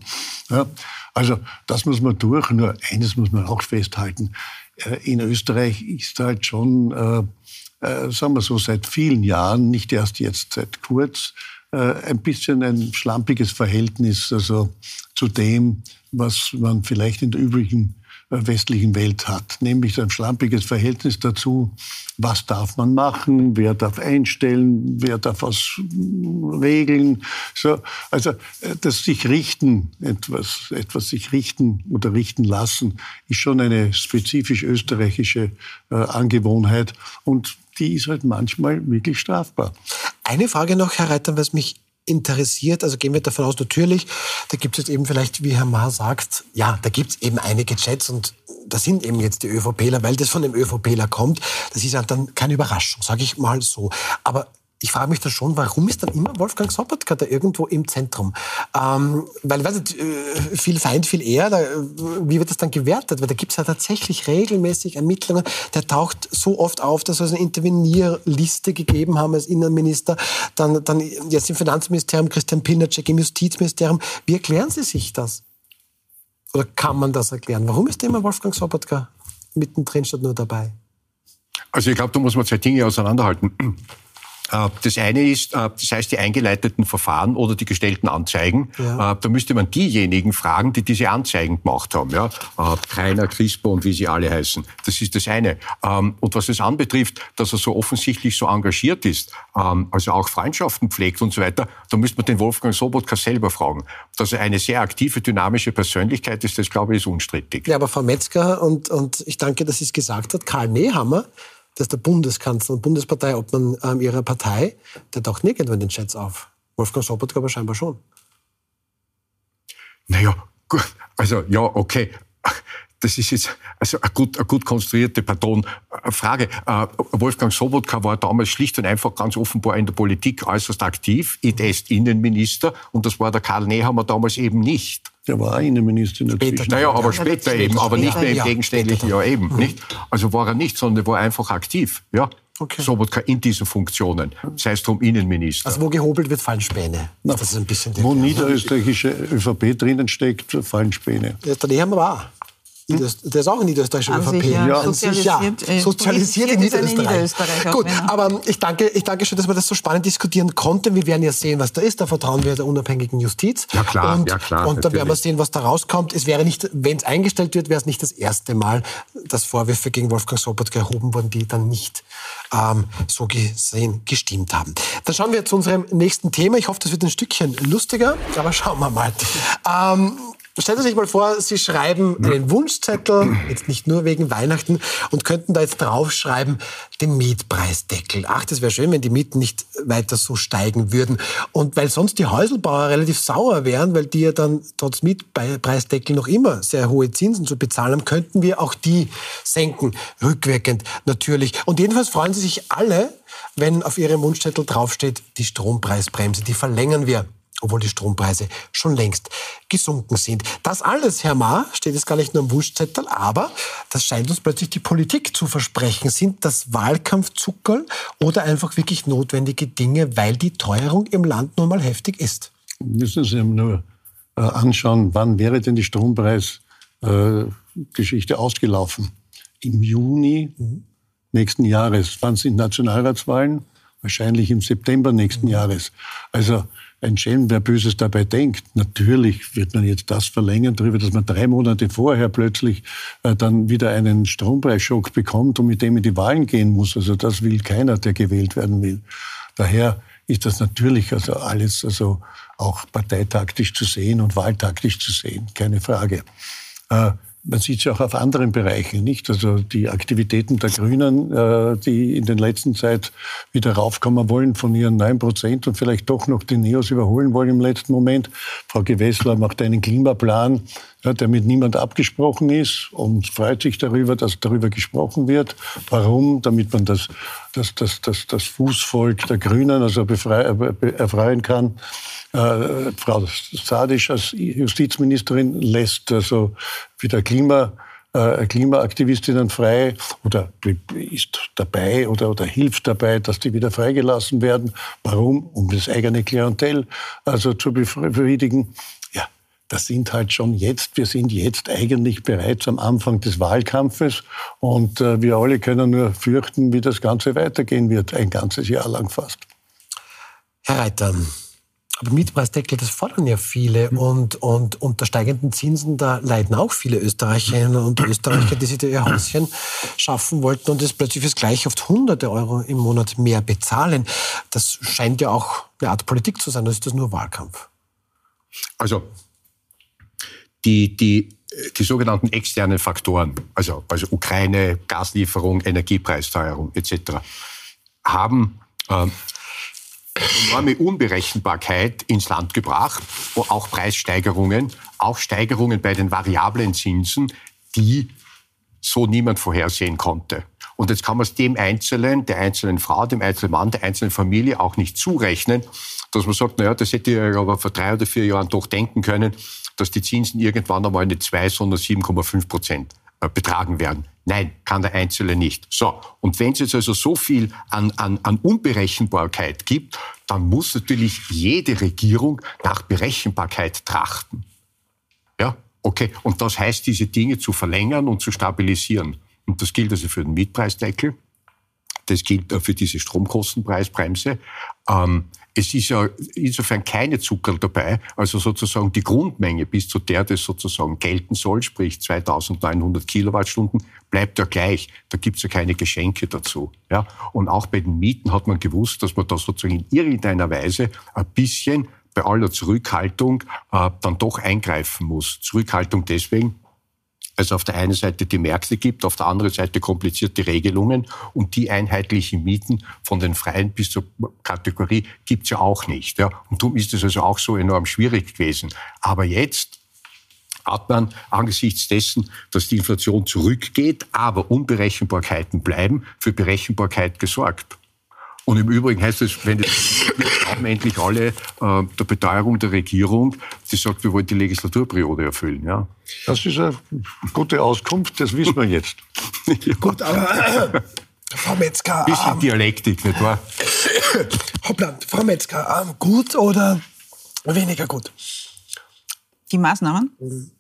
Ja? Also das muss man durch. Nur eines muss man auch festhalten. Äh, in Österreich ist halt schon, äh, äh, sagen wir so, seit vielen Jahren, nicht erst jetzt seit kurz, ein bisschen ein schlampiges Verhältnis also zu dem, was man vielleicht in der übrigen westlichen Welt hat, nämlich ein schlampiges Verhältnis dazu, was darf man machen, wer darf einstellen, wer darf was regeln. So, also äh, das sich richten, etwas, etwas sich richten oder richten lassen, ist schon eine spezifisch österreichische äh, Angewohnheit und die ist halt manchmal wirklich strafbar. Eine Frage noch, Herr Reiter, was mich interessiert, also gehen wir davon aus, natürlich, da gibt es jetzt eben vielleicht, wie Herr Mahr sagt, ja, da gibt es eben einige Chats und da sind eben jetzt die ÖVPler, weil das von dem ÖVPler kommt. Das ist halt dann keine Überraschung, sage ich mal so. Aber ich frage mich da schon, warum ist dann immer Wolfgang Sobotka da irgendwo im Zentrum? Ähm, weil, weiß nicht, äh, viel Feind, viel eher, da, äh, wie wird das dann gewertet? Weil da gibt es ja tatsächlich regelmäßig Ermittlungen. Der taucht so oft auf, dass wir eine Intervenierliste gegeben haben als Innenminister. Dann, dann jetzt im Finanzministerium, Christian Pilnacek im Justizministerium. Wie erklären Sie sich das? Oder kann man das erklären? Warum ist immer Wolfgang Sobotka mittendrin statt nur dabei? Also ich glaube, da muss man zwei Dinge auseinanderhalten. Äh, das eine ist, äh, das heißt die eingeleiteten Verfahren oder die gestellten Anzeigen. Ja. Äh, da müsste man diejenigen fragen, die diese Anzeigen gemacht haben. Ja? Kreiner, Crispo und wie sie alle heißen. Das ist das eine. Ähm, und was es anbetrifft, dass er so offensichtlich so engagiert ist, ähm, also auch Freundschaften pflegt und so weiter, da müsste man den Wolfgang Sobotka selber fragen. Dass er eine sehr aktive, dynamische Persönlichkeit ist, das glaube ich, ist unstrittig. Ja, aber Frau Metzger, und, und ich danke, dass sie es gesagt hat, Karl Nehammer, dass der Bundeskanzler und Bundesparteiobmann ähm, ihrer Partei, der taucht nirgendwo in den Chats auf. Wolfgang Sobotka aber scheinbar schon. Naja, also ja, okay. Das ist jetzt also eine gut, eine gut konstruierte Pardon, äh, Frage. Äh, Wolfgang Sobotka war damals schlicht und einfach ganz offenbar in der Politik äußerst aktiv, ist Innenminister und das war der Karl Nehammer damals eben nicht. Der war Innenminister in der später, Naja, aber später, später eben, aber nicht mehr im gegenständlichen Jahr eben, nicht? Also war er nicht, sondern er war einfach aktiv, ja. okay. Sobotka in diesen Funktionen, sei es drum Innenminister. Also wo gehobelt wird, fallen Späne. Na, das ist ein bisschen wo niederösterreichische ÖVP drinnen steckt, fallen Späne. Ja, der Nehammer war. Hm? Der ist auch ein niederösterreichischer ÖVP. Ja, ja. Sozialisiert, ja. sozialisiert in Niederösterreich. Gut, aber ich danke, ich danke schön, dass wir das so spannend diskutieren konnten. Wir werden ja sehen, was da ist. Da vertrauen wir der unabhängigen Justiz. Ja klar, und, ja klar. Und dann werden wir sehen, was da rauskommt. Es wäre nicht, wenn es eingestellt wird, wäre es nicht das erste Mal, dass Vorwürfe gegen Wolfgang Sobotka erhoben wurden, die dann nicht ähm, so gesehen gestimmt haben. Dann schauen wir zu unserem nächsten Thema. Ich hoffe, das wird ein Stückchen lustiger, aber schauen wir mal. Ähm, Stellen Sie sich mal vor, Sie schreiben einen Wunschzettel, jetzt nicht nur wegen Weihnachten, und könnten da jetzt draufschreiben, den Mietpreisdeckel. Ach, das wäre schön, wenn die Mieten nicht weiter so steigen würden. Und weil sonst die Häuselbauer relativ sauer wären, weil die ja dann trotz Mietpreisdeckel noch immer sehr hohe Zinsen zu bezahlen haben, könnten wir auch die senken, rückwirkend natürlich. Und jedenfalls freuen Sie sich alle, wenn auf Ihrem Wunschzettel draufsteht, die Strompreisbremse, die verlängern wir obwohl die Strompreise schon längst gesunken sind. Das alles, Herr Ma, steht jetzt gar nicht nur am Wunschzettel, aber das scheint uns plötzlich die Politik zu versprechen. Sind das Wahlkampfzuckerl oder einfach wirklich notwendige Dinge, weil die Teuerung im Land nun mal heftig ist? Müssen Sie nur äh, anschauen, wann wäre denn die Strompreisgeschichte äh, ausgelaufen? Im Juni nächsten Jahres. Wann sind Nationalratswahlen? Wahrscheinlich im September nächsten mhm. Jahres. Also ein Schelm, wer Böses dabei denkt. Natürlich wird man jetzt das verlängern darüber, dass man drei Monate vorher plötzlich äh, dann wieder einen Strompreisschock bekommt und mit dem in die Wahlen gehen muss. Also das will keiner, der gewählt werden will. Daher ist das natürlich also alles also auch parteitaktisch zu sehen und wahltaktisch zu sehen, keine Frage. Äh, man sieht es ja auch auf anderen Bereichen, nicht? Also die Aktivitäten der Grünen, äh, die in den letzten Zeit wieder raufkommen wollen von ihren 9 Prozent und vielleicht doch noch die Neos überholen wollen im letzten Moment. Frau Gewessler macht einen Klimaplan, der mit niemand abgesprochen ist und freut sich darüber, dass darüber gesprochen wird. Warum? Damit man das, das, das, das, das Fußvolk der Grünen also befrei, erfreuen kann. Äh, Frau Sadisch als Justizministerin lässt also wieder Klima, äh, Klimaaktivistinnen frei oder ist dabei oder, oder hilft dabei, dass die wieder freigelassen werden. Warum? Um das eigene Klientel also zu befriedigen. Ja, das sind halt schon jetzt, wir sind jetzt eigentlich bereits am Anfang des Wahlkampfes und äh, wir alle können nur fürchten, wie das Ganze weitergehen wird, ein ganzes Jahr lang fast. Herr Reiter, aber Mietpreisdeckel, das fordern ja viele. Mhm. Und, und unter steigenden Zinsen, da leiden auch viele Österreicherinnen und Österreicher, die sich ihr Häuschen schaffen wollten und jetzt plötzlich fürs gleich oft hunderte Euro im Monat mehr bezahlen. Das scheint ja auch eine Art Politik zu sein. Das ist das nur Wahlkampf? Also, die, die, die sogenannten externen Faktoren, also, also Ukraine, Gaslieferung, Energiepreisteuerung etc., haben äh, enorme Unberechenbarkeit ins Land gebracht, auch Preissteigerungen, auch Steigerungen bei den variablen Zinsen, die so niemand vorhersehen konnte. Und jetzt kann man es dem Einzelnen, der einzelnen Frau, dem einzelnen Mann, der einzelnen Familie auch nicht zurechnen, dass man sagt, naja, das hätte ich aber vor drei oder vier Jahren doch denken können, dass die Zinsen irgendwann einmal nicht zwei, sondern 7,5 Prozent äh, betragen werden. Nein, kann der Einzelne nicht. So, und wenn es jetzt also so viel an, an, an Unberechenbarkeit gibt, dann muss natürlich jede Regierung nach Berechenbarkeit trachten. Ja, okay. Und das heißt, diese Dinge zu verlängern und zu stabilisieren. Und das gilt also für den Mietpreisdeckel. Das gilt für diese Stromkostenpreisbremse. Ähm, es ist ja insofern keine Zuckerl dabei, also sozusagen die Grundmenge, bis zu der das sozusagen gelten soll, sprich 2900 Kilowattstunden, bleibt ja gleich. Da gibt's ja keine Geschenke dazu. Ja? Und auch bei den Mieten hat man gewusst, dass man da sozusagen in irgendeiner Weise ein bisschen bei aller Zurückhaltung äh, dann doch eingreifen muss. Zurückhaltung deswegen, es auf der einen Seite die Märkte gibt, auf der anderen Seite komplizierte Regelungen und die einheitlichen Mieten von den Freien bis zur Kategorie gibt's ja auch nicht. Ja. Und darum ist es also auch so enorm schwierig gewesen. Aber jetzt hat man angesichts dessen, dass die Inflation zurückgeht, aber Unberechenbarkeiten bleiben, für Berechenbarkeit gesorgt. Und im Übrigen heißt es, wenn es haben endlich alle äh, der Beteuerung der Regierung, die sagt, wir wollen die Legislaturperiode erfüllen. Ja. Das ist eine gute Auskunft, das wissen wir jetzt. (laughs) ja. Gut, aber Frau Metzger. Bisschen ähm, Dialektik, nicht wahr? (coughs) Hoppla, Frau Metzger, ähm, gut oder weniger gut? Die Maßnahmen? Mhm.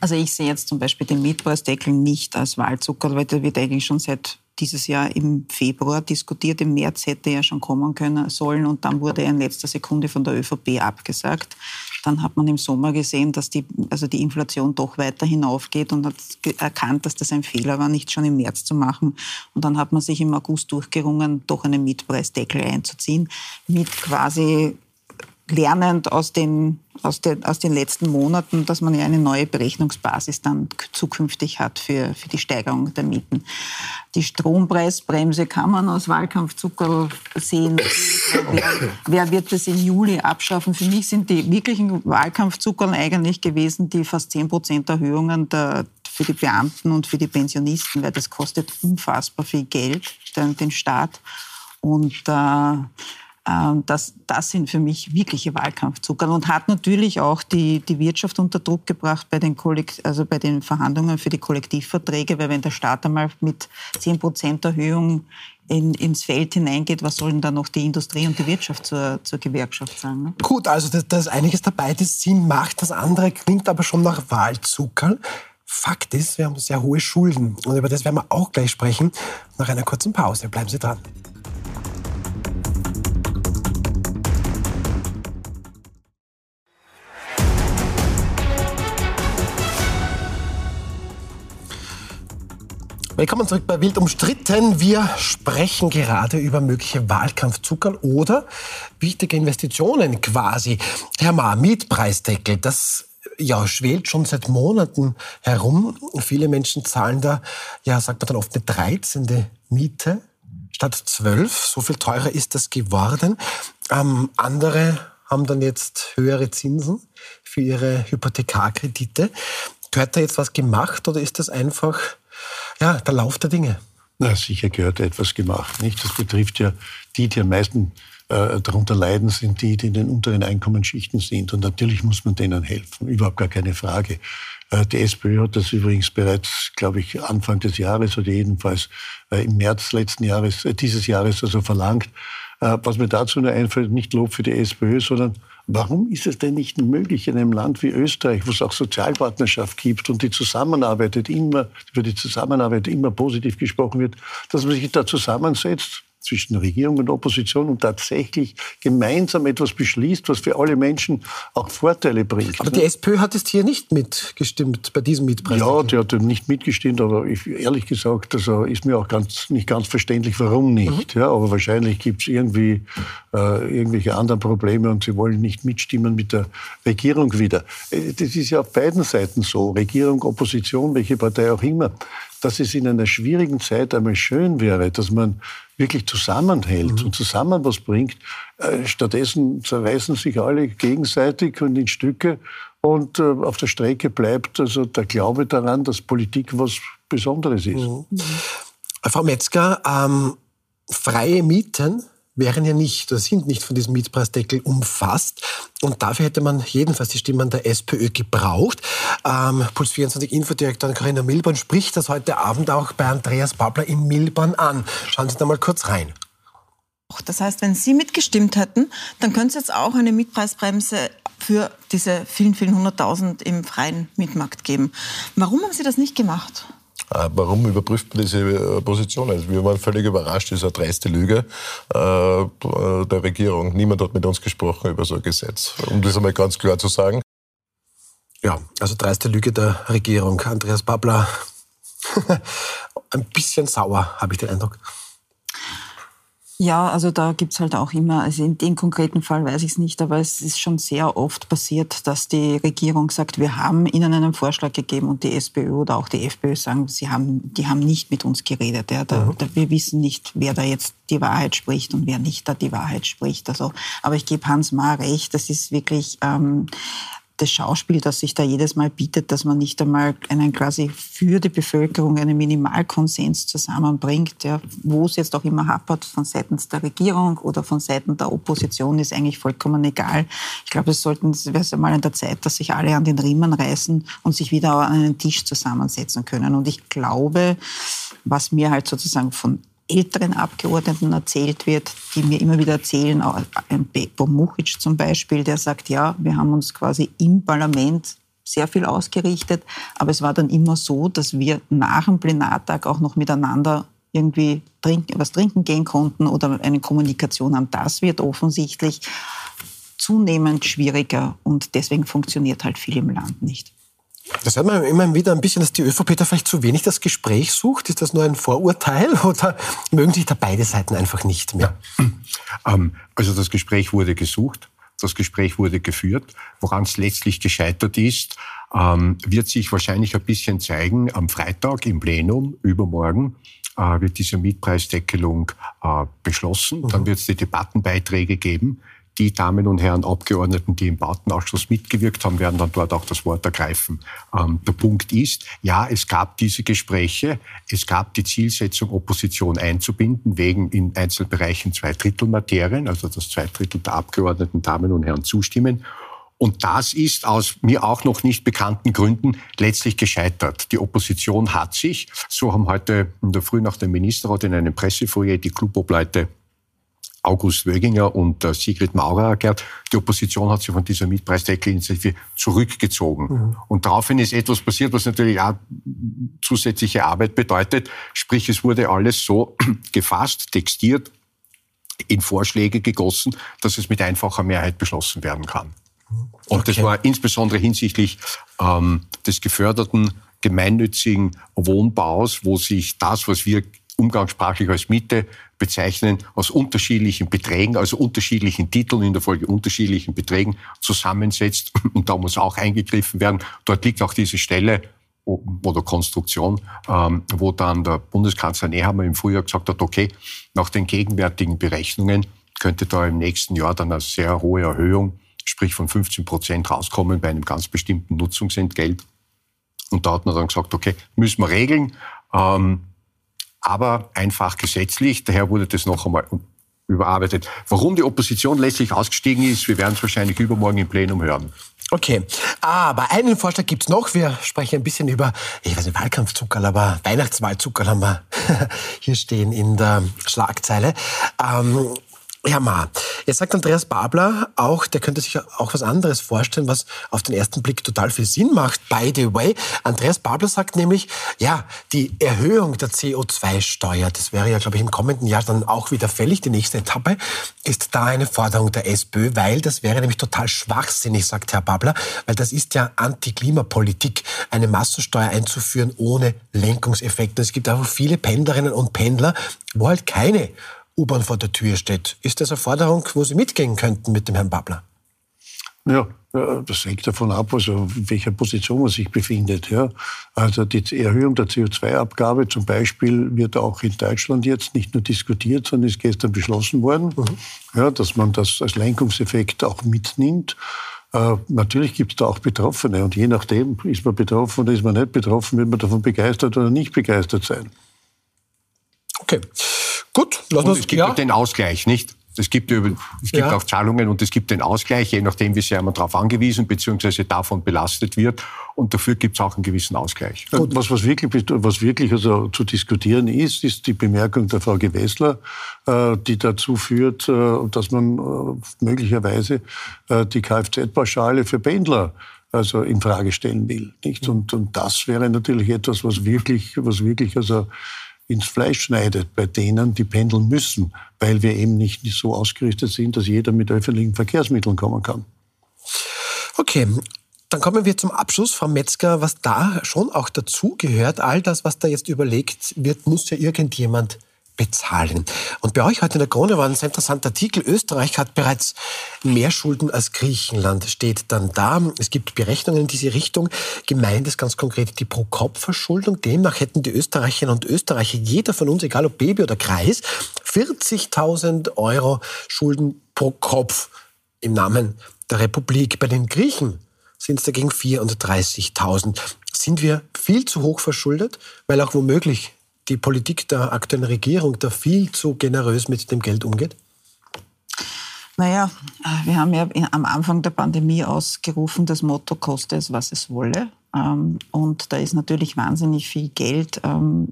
Also ich sehe jetzt zum Beispiel den Mietpreisdeckel nicht als Wahlzucker, weil der wird eigentlich schon seit dieses Jahr im Februar diskutiert. Im März hätte er schon kommen können sollen und dann wurde er in letzter Sekunde von der ÖVP abgesagt. Dann hat man im Sommer gesehen, dass die, also die Inflation doch weiter hinaufgeht und hat erkannt, dass das ein Fehler war, nicht schon im März zu machen. Und dann hat man sich im August durchgerungen, doch einen Mietpreisdeckel einzuziehen, mit quasi lernend aus den, aus, den, aus den letzten Monaten, dass man ja eine neue Berechnungsbasis dann zukünftig hat für, für die Steigerung der Mieten. Die Strompreisbremse kann man aus Wahlkampfzucker sehen. wer, wer, wird das im Juli abschaffen? Für mich sind die wirklichen Wahlkampfzuckern eigentlich gewesen die fast 10 Prozent Erhöhungen der, für die Beamten und für die Pensionisten, weil das kostet unfassbar viel Geld, den, den Staat. Und äh, das, das sind für mich wirkliche Wahlkampfzucker und hat natürlich auch die, die Wirtschaft unter Druck gebracht bei den, also bei den Verhandlungen für die Kollektivverträge, weil wenn der Staat einmal mit 10 Prozent Erhöhung in, ins Feld hineingeht, was sollen dann noch die Industrie und die Wirtschaft zur, zur Gewerkschaft sagen? Ne? Gut, also da, ist einiges dabei, das Sinn macht, das andere klingt aber schon nach Wahlzucker. Fakt ist, wir haben sehr hohe Schulden und über das werden wir auch gleich sprechen nach einer kurzen Pause. Bleiben Sie dran. Willkommen zurück bei Wild umstritten. Wir sprechen gerade über mögliche Wahlkampfzuckern oder wichtige Investitionen quasi. Herr Ma, Mietpreisdeckel, das ja, schwelt schon seit Monaten herum. Viele Menschen zahlen da, ja, sagt man dann oft eine 13. Miete statt 12. So viel teurer ist das geworden. Ähm, andere haben dann jetzt höhere Zinsen für ihre Hypothekarkredite. Gehört da jetzt was gemacht oder ist das einfach ja, der Lauf der Dinge. Na, sicher gehört etwas gemacht. Nicht? Das betrifft ja die, die am meisten äh, darunter leiden, sind die, die in den unteren Einkommensschichten sind. Und natürlich muss man denen helfen, überhaupt gar keine Frage. Äh, die SPÖ hat das übrigens bereits, glaube ich, Anfang des Jahres oder jedenfalls äh, im März letzten Jahres, äh, dieses Jahres also verlangt. Äh, was mir dazu nur einfällt, nicht Lob für die SPÖ, sondern Warum ist es denn nicht möglich in einem Land wie Österreich, wo es auch Sozialpartnerschaft gibt und die Zusammenarbeit immer, über die Zusammenarbeit immer positiv gesprochen wird, dass man sich da zusammensetzt zwischen Regierung und Opposition und tatsächlich gemeinsam etwas beschließt, was für alle Menschen auch Vorteile bringt. Aber die SPÖ hat es hier nicht mitgestimmt bei diesem Mietpreis. Ja, die hat nicht mitgestimmt, aber ich, ehrlich gesagt, also ist mir auch ganz, nicht ganz verständlich, warum nicht. Mhm. Ja, aber wahrscheinlich gibt es irgendwie äh, irgendwelche anderen Probleme und sie wollen nicht mitstimmen mit der Regierung wieder. Äh, das ist ja auf beiden Seiten so, Regierung, Opposition, welche Partei auch immer dass es in einer schwierigen Zeit einmal schön wäre, dass man wirklich zusammenhält mhm. und zusammen was bringt. Äh, stattdessen zerreißen sich alle gegenseitig und in Stücke und äh, auf der Strecke bleibt also der Glaube daran, dass Politik was Besonderes ist. Mhm. Frau Metzger, ähm, freie Mieten wären ja nicht oder sind nicht von diesem Mietpreisdeckel umfasst. Und dafür hätte man jedenfalls die Stimmen der SPÖ gebraucht. Ähm, Puls 24 Infodirektorin Corinna Milborn spricht das heute Abend auch bei Andreas Babler in Milborn an. Schauen Sie da mal kurz rein. Das heißt, wenn Sie mitgestimmt hätten, dann könnte es jetzt auch eine Mietpreisbremse für diese vielen, vielen hunderttausend im freien Mietmarkt geben. Warum haben Sie das nicht gemacht? Äh, warum überprüft man diese äh, Position? Also wir waren völlig überrascht, das ist eine dreiste Lüge äh, der Regierung. Niemand hat mit uns gesprochen über so ein Gesetz, um das einmal ganz klar zu sagen. Ja, also dreiste Lüge der Regierung. Andreas Babler, (laughs) ein bisschen sauer, habe ich den Eindruck. Ja, also da gibt's halt auch immer, also in dem konkreten Fall weiß ich es nicht, aber es ist schon sehr oft passiert, dass die Regierung sagt, wir haben Ihnen einen Vorschlag gegeben und die SPÖ oder auch die FPÖ sagen, sie haben, die haben nicht mit uns geredet. Ja. Da, mhm. da, wir wissen nicht, wer da jetzt die Wahrheit spricht und wer nicht da die Wahrheit spricht. Also, aber ich gebe Hans Ma recht, das ist wirklich ähm, das Schauspiel, das sich da jedes Mal bietet, dass man nicht einmal einen quasi für die Bevölkerung einen Minimalkonsens zusammenbringt, ja, wo es jetzt auch immer hapert, von seitens der Regierung oder von Seiten der Opposition, ist eigentlich vollkommen egal. Ich glaube, es sollten, es wäre mal an der Zeit, dass sich alle an den Riemen reißen und sich wieder an einen Tisch zusammensetzen können. Und ich glaube, was mir halt sozusagen von älteren Abgeordneten erzählt wird, die mir immer wieder erzählen, ein Bebo Muchic zum Beispiel, der sagt, ja, wir haben uns quasi im Parlament sehr viel ausgerichtet, aber es war dann immer so, dass wir nach dem Plenartag auch noch miteinander irgendwie trinken, was trinken gehen konnten oder eine Kommunikation haben. Das wird offensichtlich zunehmend schwieriger und deswegen funktioniert halt viel im Land nicht. Das hört man immer wieder ein bisschen, dass die ÖVP da vielleicht zu wenig das Gespräch sucht. Ist das nur ein Vorurteil (laughs) oder mögen sich da beide Seiten einfach nicht mehr? Ja. Ähm, also das Gespräch wurde gesucht. Das Gespräch wurde geführt. Woran es letztlich gescheitert ist, ähm, wird sich wahrscheinlich ein bisschen zeigen am Freitag im Plenum, übermorgen, äh, wird diese Mietpreisdeckelung äh, beschlossen. Mhm. Dann wird es die Debattenbeiträge geben. Die Damen und Herren Abgeordneten, die im Bautenausschuss mitgewirkt haben, werden dann dort auch das Wort ergreifen. Ähm, der Punkt ist, ja, es gab diese Gespräche, es gab die Zielsetzung, Opposition einzubinden, wegen in Einzelbereichen zwei Drittel Materien, also dass zwei Drittel der Abgeordneten Damen und Herren zustimmen. Und das ist aus mir auch noch nicht bekannten Gründen letztlich gescheitert. Die Opposition hat sich, so haben heute in der Früh nach dem Ministerrat in einem Pressefoyer die Clubobleute August Wöginger und äh, Sigrid Maurer erklärt, die Opposition hat sich von dieser Mietpreisdeckelinitiative zurückgezogen. Mhm. Und daraufhin ist etwas passiert, was natürlich auch zusätzliche Arbeit bedeutet. Sprich, es wurde alles so (clears throat) gefasst, textiert, in Vorschläge gegossen, dass es mit einfacher Mehrheit beschlossen werden kann. Und okay. das war insbesondere hinsichtlich ähm, des geförderten gemeinnützigen Wohnbaus, wo sich das, was wir umgangssprachlich als Miete bezeichnen, aus unterschiedlichen Beträgen, also unterschiedlichen Titeln, in der Folge unterschiedlichen Beträgen zusammensetzt. (laughs) Und da muss auch eingegriffen werden. Dort liegt auch diese Stelle oder Konstruktion, ähm, wo dann der Bundeskanzler Nehammer im Frühjahr gesagt hat, okay, nach den gegenwärtigen Berechnungen könnte da im nächsten Jahr dann eine sehr hohe Erhöhung, sprich von 15 Prozent rauskommen bei einem ganz bestimmten Nutzungsentgelt. Und da hat man dann gesagt, okay, müssen wir regeln. Ähm, aber einfach gesetzlich. Daher wurde das noch einmal überarbeitet. Warum die Opposition letztlich ausgestiegen ist, wir werden es wahrscheinlich übermorgen im Plenum hören. Okay, aber einen Vorschlag gibt's noch. Wir sprechen ein bisschen über, ich weiß nicht, Wahlkampfzuckerl, aber Weihnachtswahlzuckerl haben wir (laughs) hier stehen in der Schlagzeile. Ähm, Herr Ma, jetzt sagt Andreas Babler auch, der könnte sich auch was anderes vorstellen, was auf den ersten Blick total viel Sinn macht. By the way, Andreas Babler sagt nämlich, ja, die Erhöhung der CO2-Steuer, das wäre ja, glaube ich, im kommenden Jahr dann auch wieder fällig, die nächste Etappe, ist da eine Forderung der SPÖ, weil das wäre nämlich total schwachsinnig, sagt Herr Babler, weil das ist ja Anti-Klimapolitik, eine Massensteuer einzuführen ohne Lenkungseffekte. Es gibt auch viele Pendlerinnen und Pendler, wo halt keine U-Bahn vor der Tür steht. Ist das eine Forderung, wo Sie mitgehen könnten mit dem Herrn Babler? Ja, das hängt davon ab, also in welcher Position man sich befindet. Ja. Also die Erhöhung der CO2-Abgabe zum Beispiel wird auch in Deutschland jetzt nicht nur diskutiert, sondern ist gestern beschlossen worden, mhm. ja, dass man das als Lenkungseffekt auch mitnimmt. Äh, natürlich gibt es da auch Betroffene und je nachdem, ist man betroffen oder ist man nicht betroffen, wird man davon begeistert oder nicht begeistert sein. Okay. Gut, lassen wir es. gibt ja. den Ausgleich, nicht? Es gibt, es gibt ja. auch Zahlungen und es gibt den Ausgleich, je nachdem, wie sehr man darauf angewiesen bzw. davon belastet wird. Und dafür gibt es auch einen gewissen Ausgleich. Und was, was wirklich, was wirklich also zu diskutieren ist, ist die Bemerkung der Frau Gewessler, äh, die dazu führt, äh, dass man äh, möglicherweise äh, die Kfz-Pauschale für Pendler also in Frage stellen will. Nicht? Und, und das wäre natürlich etwas, was wirklich, was wirklich also ins Fleisch schneidet bei denen, die pendeln müssen, weil wir eben nicht so ausgerichtet sind, dass jeder mit öffentlichen Verkehrsmitteln kommen kann. Okay, dann kommen wir zum Abschluss, Frau Metzger, was da schon auch dazugehört. All das, was da jetzt überlegt wird, muss ja irgendjemand bezahlen. Und bei euch heute in der Krone war ein sehr interessanter Artikel. Österreich hat bereits mehr Schulden als Griechenland, steht dann da. Es gibt Berechnungen in diese Richtung. Gemeint ist ganz konkret die Pro-Kopf-Verschuldung. Demnach hätten die Österreicherinnen und Österreicher, jeder von uns, egal ob Baby oder Kreis, 40.000 Euro Schulden pro Kopf im Namen der Republik. Bei den Griechen sind es dagegen 34.000. Sind wir viel zu hoch verschuldet, weil auch womöglich die Politik der aktuellen Regierung da viel zu generös mit dem Geld umgeht? Naja, wir haben ja am Anfang der Pandemie ausgerufen, das Motto koste es, was es wolle. Ähm, und da ist natürlich wahnsinnig viel Geld, ähm,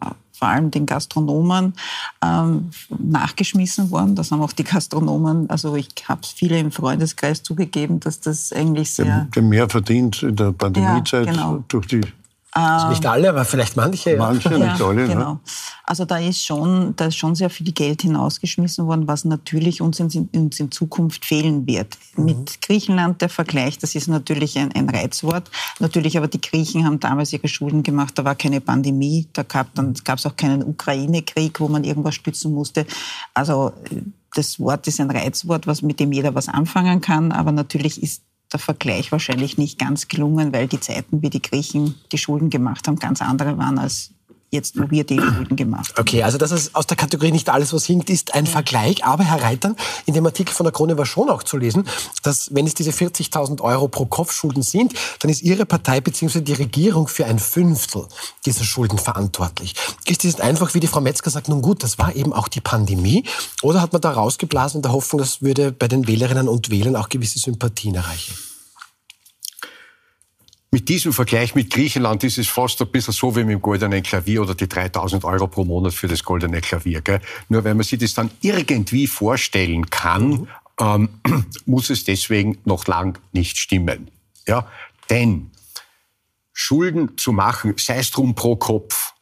äh, vor allem den Gastronomen, ähm, nachgeschmissen worden. Das haben auch die Gastronomen, also ich habe viele im Freundeskreis zugegeben, dass das eigentlich sehr... Der mehr verdient in der Pandemiezeit Ja, genau. durch die Also nicht alle, aber vielleicht manche. ja. manche, nicht alle. Ne? genau. Also da ist schon, da ist schon sehr viel Geld hinausgeschmissen worden, was natürlich uns in, uns in Zukunft fehlen wird. Mit Griechenland der Vergleich, das ist natürlich ein, ein Reizwort. Natürlich, aber die Griechen haben damals ihre Schulden gemacht. Da war keine Pandemie, da gab es auch keinen Ukraine-Krieg, wo man irgendwas stützen musste. Also äh, das Wort ist ein Reizwort, was mit dem jeder was anfangen kann. Aber natürlich ist der Vergleich wahrscheinlich nicht ganz gelungen, weil die Zeiten, wie die Griechen die Schulden gemacht haben, ganz andere waren als jetzt, wo wir die Schulden gemacht haben. Okay, also das ist aus der Kategorie nicht alles, was hinkt, ist ein Vergleich. Aber Herr Reitern, in dem Artikel von der Krone war schon auch zu lesen, dass wenn es diese 40.000 Euro pro Kopf Schulden sind, dann ist Ihre Partei bzw. die Regierung für ein Fünftel dieser Schulden verantwortlich. Ist das einfach, wie die Frau Metzger sagt, nun gut, das war eben auch die Pandemie? Oder hat man da rausgeblasen in der Hoffnung, das würde bei den Wählerinnen und Wählern auch gewisse Sympathien erreichen? Mit diesem Vergleich mit Griechenland ist es fast ein bisschen so wie mit dem goldenen Klavier oder die 3000 Euro pro Monat für das goldene Klavier. Gell? Nur wenn man sich das dann irgendwie vorstellen kann, ähm, (clears throat) muss es deswegen noch lang nicht stimmen. Ja? Denn Schulden zu machen, sei es drum pro Kopf,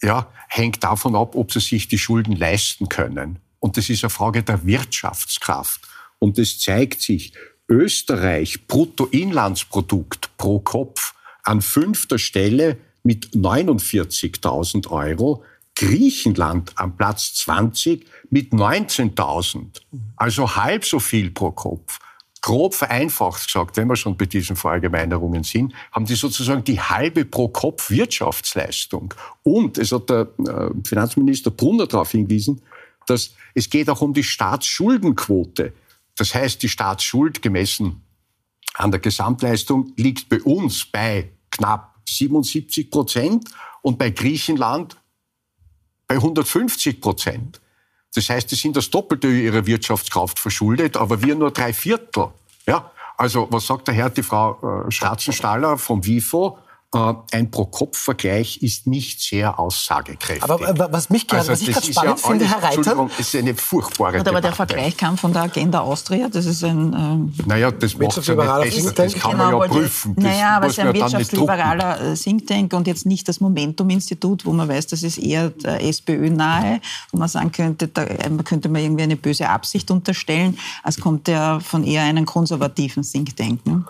ja, hängt davon ab, ob sie sich die Schulden leisten können. Und das ist eine Frage der Wirtschaftskraft. Und es zeigt sich, Österreich Bruttoinlandsprodukt pro Kopf an fünfter Stelle mit 49.000 Euro, Griechenland am Platz 20 mit 19.000, also halb so viel pro Kopf. Grob vereinfacht gesagt, wenn wir schon bei diesen Verallgemeinerungen sind, haben die sozusagen die halbe pro Kopf Wirtschaftsleistung. Und es hat der äh, Finanzminister Brunner darauf hingewiesen, dass es geht auch um die Staatsschuldenquote. Das heißt, die Staatsschuld gemessen an der Gesamtleistung liegt bei uns bei knapp 77 Prozent und bei Griechenland bei 150 Prozent. Das heißt, die sind das Doppelte ihrer Wirtschaftskraft verschuldet, aber wir nur drei Viertel. Ja? Also, was sagt der Herr, die Frau äh, Schratzenstaller vom WIFO? Äh, ein Pro-Kopf-Vergleich ist nicht sehr aussagekräftig. Aber äh, was mich gerade, was ich gerade ist spannend ja finde, alles- Herr Reiter, ist eine furchtbare Und aber der Debatte. Vergleich kam von der Agenda Austria. Das ist ein ähm, Naja, das macht ja nicht besser. Das kann man ja prüfen. Das Naja, aber es ist ein ja wirtschaftsliberaler äh, Think Tank und jetzt nicht das Momentum-Institut, wo man weiß, das ist eher der SPÖ nahe, wo man sagen könnte, da könnte man irgendwie eine böse Absicht unterstellen, als kommt der von eher einem konservativen Think Tank. Ne?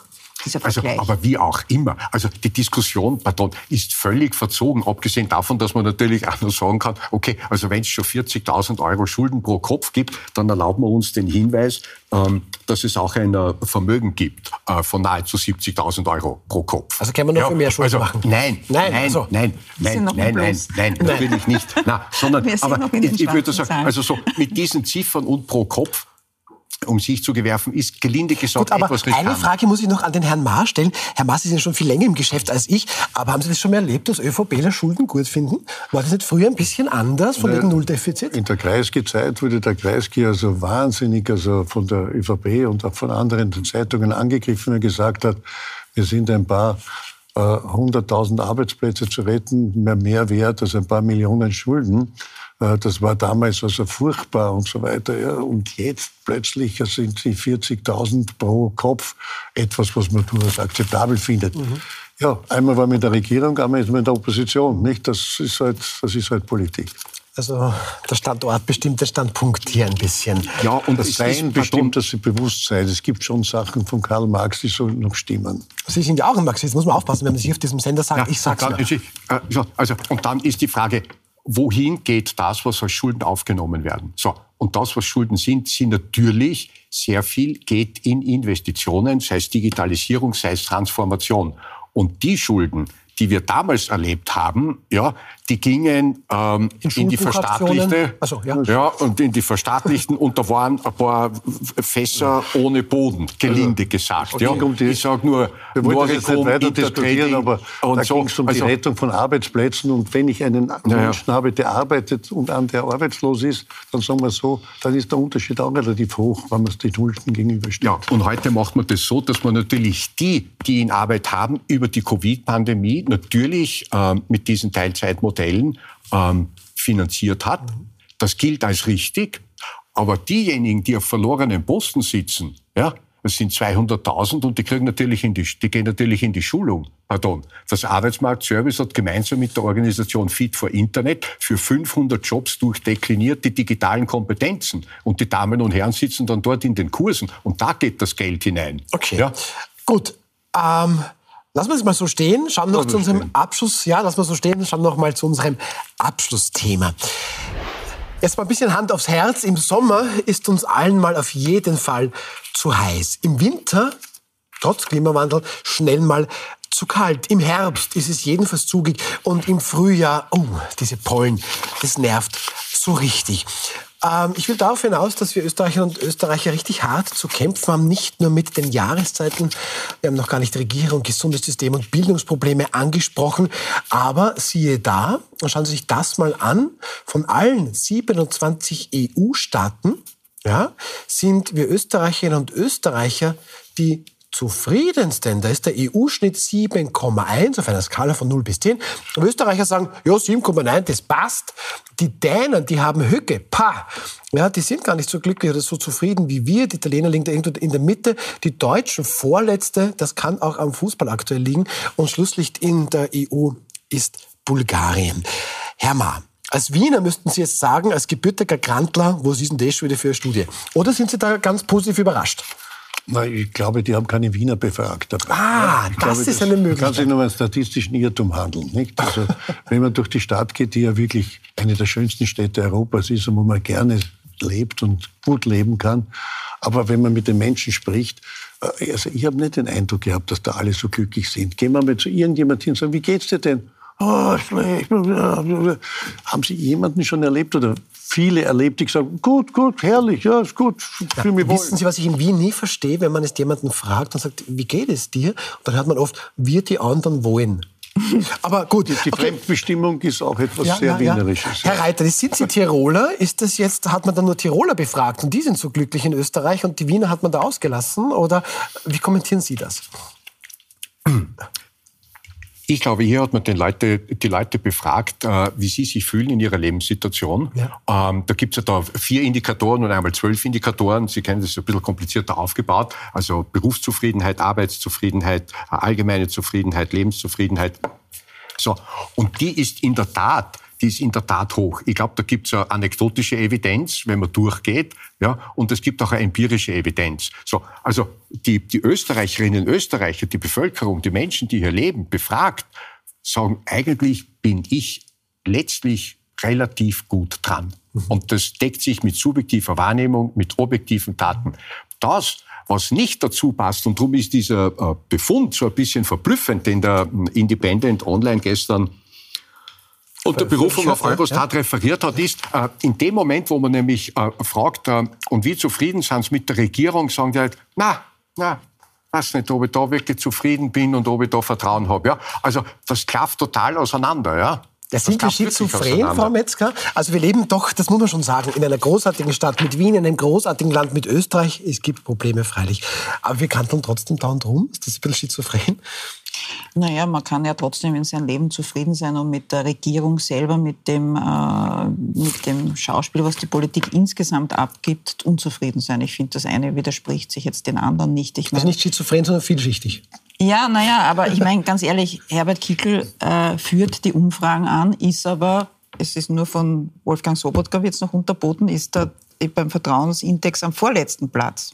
Dieser Also, Vergleich. aber wie auch immer. Also die Diskussion, pardon, ist völlig verzogen, abgesehen davon, dass man natürlich auch nur sagen kann, okay, also wenn es schon 40.000 Euro Schulden pro Kopf gibt, dann erlauben wir uns den Hinweis, ähm, dass es auch ein äh, Vermögen gibt äh, von nahezu 70.000 Euro pro Kopf. Also können wir noch viel mehr Schulden also, machen? Nein, Nein, nein, also- nein, nein, noch nein, nein, Plus. nein, natürlich nicht. Nein, sondern, aber noch ich, ich würde sagen, also so mit diesen Ziffern und pro Kopf um sich zu gewerfen, ist gelinde gesagt Gut, aber etwas eine riskant. Frage muss ich noch an den Herrn Maas stellen. Herr Maas ist ja schon viel länger im Geschäft als ich, aber haben Sie das schon mal erlebt, dass ÖVPler Schulden gut finden? War das nicht früher ein bisschen anders von wegen Nulldefizit? In der Kreisky-Zeit wurde der Kreisky also wahnsinnig also von der ÖVP und auch von anderen Zeitungen angegriffen und gesagt hat, wir sind ein paar äh, hunderttausend Arbeitsplätze zu retten, mehr, mehr wert als ein paar Millionen Schulden. Äh, das war damals also furchtbar und so weiter. Ja. Und jetzt plötzlich sind die 40.000 pro Kopf etwas, was man durchaus akzeptabel findet. Ja, einmal war man in der Regierung, einmal ist man in der Opposition. Nicht? Das, ist halt, das ist halt Politik. Also der Standort bestimmt den Standpunkt hier ein bisschen. Ja, und Das Sein ist bestimmt das Bewusstsein. Es gibt schon Sachen von Karl Marx, die sollen noch stimmen. Sie sind ja auch ein Marxist, muss man aufpassen, wenn man sich auf diesem Sender sagt, ich sag's dann, die- äh, so, also, und dann ist die Frage, wohin geht das, was als Schulden aufgenommen werden? So, und das, was Schulden sind, sind natürlich sehr viel geht in Investitionen, sei es Digitalisierung, sei es Transformation. Und die Schulden, die wir damals erlebt haben, ja, die gingen ähm, in, in die verstaatlichte, so, ja. ja. und in die verstaatlichten und da waren ein paar Fässer ohne Boden, gelinde gesagt. Ja. Um die, ich sage nur, wir wollen jetzt nicht weiter diskutieren, aber und da so. ging es um Also- die Rettung von Arbeitsplätzen und wenn ich einen Menschen habe, der arbeitet und an der arbeitslos ist, dann sagen wir so, dann ist der Unterschied auch relativ hoch, wenn man es den Schulden gegenübersteht. Ja, und heute macht man das so, dass man natürlich die, die in Arbeit haben, über die Covid-Pandemie natürlich ähm, mit diesen Teilzeitmodellen ähm, finanziert hat. Das gilt als richtig. Aber diejenigen, die auf verlorenen Posten sitzen, ja, das sind 200.000 und die kriegen natürlich in die, die gehen natürlich in die Schulung. Pardon. Das Arbeitsmarktservice hat gemeinsam mit der Organisation Fit for Internet für 500 Jobs durchdekliniert die digitalen Kompetenzen. Und die Damen und Herren sitzen dann dort in den Kursen und da geht das Geld hinein. Okay. Ja? Gut. Ähm, lassen wir es mal so stehen. Schauen noch zu unserem stehen. Abschluss. Ja, lassen wir so stehen. Schauen noch mal zu unserem Abschlussthema. Jetzt mal ein bisschen Hand aufs Herz. Im Sommer ist uns allen mal auf jeden Fall zu heiß. Im Winter, trotz Klimawandel, schnell mal zu kalt. Im Herbst ist es jedenfalls zugig. Und im Frühjahr, oh, diese Pollen, das nervt so richtig. Ähm, ich will darauf hinaus, dass wir Österreicher und Österreicher richtig hart zu kämpfen haben, nicht nur mit den Jahreszeiten. Wir haben noch gar nicht Regierung, gesundes System und Bildungsprobleme angesprochen. Aber siehe da, schauen Sie sich das mal an, von allen 27 EU-Staaten ja, sind wir Österreicherinnen und Österreicher die zufriedensten. Da ist der EU-Schnitt 7,1 auf einer Skala von 0 bis 10. Und Österreicher sagen, ja, 7,9, das passt. Die Dänen, die haben Hücke, pa. Ja, die sind gar nicht so glücklich oder so zufrieden wie wir. Die Italiener liegen da irgendwo in der Mitte. Die Deutschen vorletzte, das kann auch am Fußball aktuell liegen. Und Schlusslicht in der EU ist Bulgarien. Herr Ma, als Wiener müssten Sie jetzt sagen, als gebürtiger Grantler, was ist denn das schon wieder für eine Studie? Oder sind Sie da ganz positiv überrascht? Na, ich glaube, die haben keine Wiener befragt. dabei. Ah, ich das ist eine Möglichkeit. Kann sich nur um einen statistischen Irrtum handeln. Nicht? Also, (laughs) wenn man durch die Stadt geht, die ja wirklich eine der schönsten Städte Europas ist und wo man gerne lebt und gut leben kann. Aber wenn man mit den Menschen spricht, äh, also ich habe nicht den Eindruck gehabt, dass da alle so glücklich sind. Gehen wir mal zu irgendjemandem hin und sagen, wie geht's dir denn? Oh, schlecht. (laughs) Haben Sie jemanden schon erlebt oder viele erlebt, die sagen, gut, gut, herrlich, ja, ist gut, fühle mich wohl. Wissen Sie, was ich in Wien nie verstehe, wenn man jetzt jemanden fragt und sagt, wie geht es dir? Und dann hört man oft, wir die anderen wollen. (laughs) Aber gut, Die Fremdbestimmung ist auch etwas Ja, sehr ja, ja. Wienerisches. Herr Reiter, sind Sie Tiroler? Ist das jetzt, hat man dann nur Tiroler befragt und die sind so glücklich in Österreich und die Wiener hat man da ausgelassen? Oder wie kommentieren Sie das? Ich glaube, hier hat man Leute, die Leute befragt, äh, wie sie sich fühlen in ihrer Lebenssituation. Ja. Ähm, da gibt es ja da vier Indikatoren und einmal zwölf Indikatoren. Sie kennen das ist ein bisschen komplizierter aufgebaut. Also Berufszufriedenheit, Arbeitszufriedenheit, allgemeine Zufriedenheit, Lebenszufriedenheit. So. Und die ist in der Tat, die ist in der Tat hoch. Ich glaube, da gibt es ja anekdotische Evidenz, wenn man durchgeht, ja, und es gibt auch eine empirische Evidenz. So, also die, die Österreicherinnen und Österreicher, die Bevölkerung, die Menschen, die hier leben, befragt, sagen, eigentlich bin ich letztlich relativ gut dran. Und das deckt sich mit subjektiver Wahrnehmung, mit objektiven Daten. Das, was nicht dazu passt, und darum ist dieser äh, Befund so ein bisschen verblüffend, den der ähm, Independent Online gestern unter Berufung auf Eurostat referiert hat, ist, äh, in dem Moment, wo man nämlich äh, fragt, äh, und wie zufrieden sind Sie mit der Regierung, sagen die halt, na, na, weiß nicht, ob ich da wirklich zufrieden bin und ob ich da Vertrauen habe. Ja? Also das klafft total auseinander. Ja? Das sind wir schizophren. Frau Metzger. Also wir leben doch, das muss man schon sagen, in einer großartigen Stadt mit Wien, in einem großartigen Land mit Österreich. Es gibt Probleme, freilich. Aber wir kanteln trotzdem dauernd rum. Ist das ein bisschen schizophren? Naja, man kann ja trotzdem in seinem Leben zufrieden sein und mit der Regierung selber, mit dem, äh, mit dem Schauspiel, was die Politik insgesamt abgibt, unzufrieden sein. Ich finde, das eine widerspricht sich jetzt den anderen nicht. Ich Also meine, nicht schizophren, sondern vielschichtig. ja, naja, aber ich meine, ganz ehrlich, Herbert Kickl äh, führt die Umfragen an, ist aber, es ist nur von Wolfgang Sobotka jetzt noch unterboten, ist da beim Vertrauensindex am vorletzten Platz.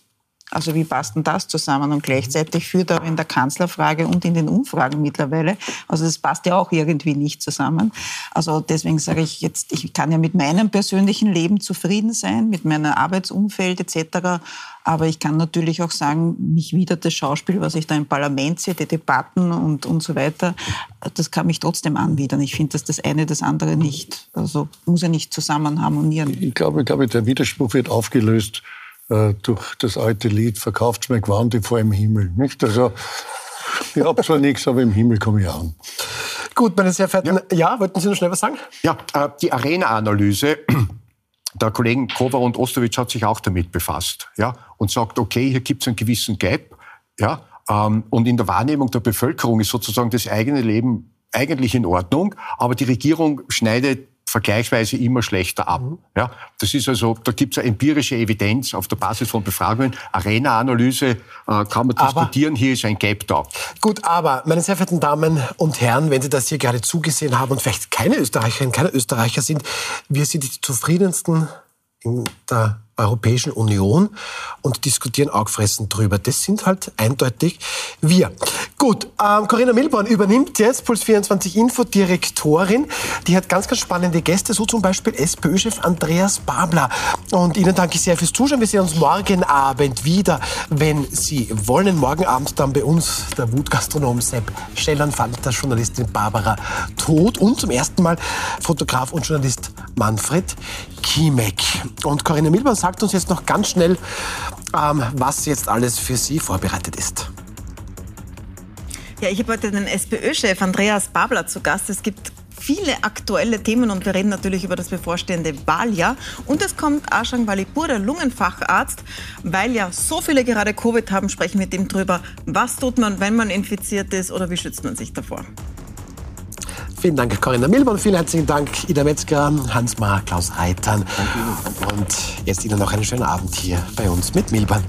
Also wie passt denn das zusammen? Und gleichzeitig führt er in der Kanzlerfrage und in den Umfragen mittlerweile. Also das passt ja auch irgendwie nicht zusammen. Also deswegen sage ich jetzt, ich kann ja mit meinem persönlichen Leben zufrieden sein, mit meinem Arbeitsumfeld etc. Aber ich kann natürlich auch sagen, mich wieder das Schauspiel, was ich da im Parlament sehe, die Debatten und, und so weiter, das kann mich trotzdem anwidern. Ich finde, dass das eine das andere nicht, also muss ja nicht zusammen harmonieren. Ich glaube, ich glaube der Widerspruch wird aufgelöst äh, durch das alte Lied Verkauft's mir Gewande vor dem Himmel. Nicht? Also, ich habe zwar nichts, aber im Himmel komme ich an. Gut, meine sehr verehrten, ja, ja wollten Sie noch schnell was sagen? Ja, äh, die Arena-Analyse (clears throat) der Kollegen Kova und Ostowitsch hat sich auch damit befasst ja, und sagt, okay, hier gibt es einen gewissen Gap. Ja, ähm, und in der Wahrnehmung der Bevölkerung ist sozusagen das eigene Leben eigentlich in Ordnung, aber die Regierung schneidet vergleichsweise immer schlechter ab. Mhm. Ja, das ist also, da gibt es eine empirische Evidenz auf der Basis von Befragungen. Arena-Analyse äh, kann man aber, diskutieren, hier ist ein Gap da. Gut, aber meine sehr verehrten Damen und Herren, wenn Sie das hier gerade zugesehen haben und vielleicht keine Österreicherinnen, keine Österreicher sind, wir sind die zufriedensten in der Europäischen Union und diskutieren augfressend drüber. Das sind halt eindeutig wir. Gut, ähm, Corinna Milborn übernimmt jetzt Puls 24 Info Direktorin. Die hat ganz, ganz spannende Gäste, so zum Beispiel SPÖ-Chef Andreas Babler. Und Ihnen danke ich sehr fürs Zuschauen. Wir sehen uns morgen Abend wieder, wenn Sie wollen. Morgen Abend dann bei uns der Wutgastronom Sepp Schellenfalter, Journalistin Barbara Tod und zum ersten Mal Fotograf und Journalist Manfred Kiemek. Und Corinna Milborn sagt, sagt uns jetzt noch ganz schnell, ähm, was jetzt alles für Sie vorbereitet ist. Ja, ich habe heute den SPÖ-Chef Andreas Babler zu Gast. Es gibt viele aktuelle Themen und wir reden natürlich über das bevorstehende Wahljahr. Und es kommt Ashang Walipur, der Lungenfacharzt, weil ja so viele gerade Covid haben, sprechen wir mit ihm drüber, was tut man, wenn man infiziert ist oder wie schützt man sich davor. Vielen Dank, Corinna Milborn. Vielen herzlichen Dank, Ida Metzger, Hans Mar, Klaus Reitern. Und jetzt Ihnen noch einen schönen Abend hier bei uns mit Milborn.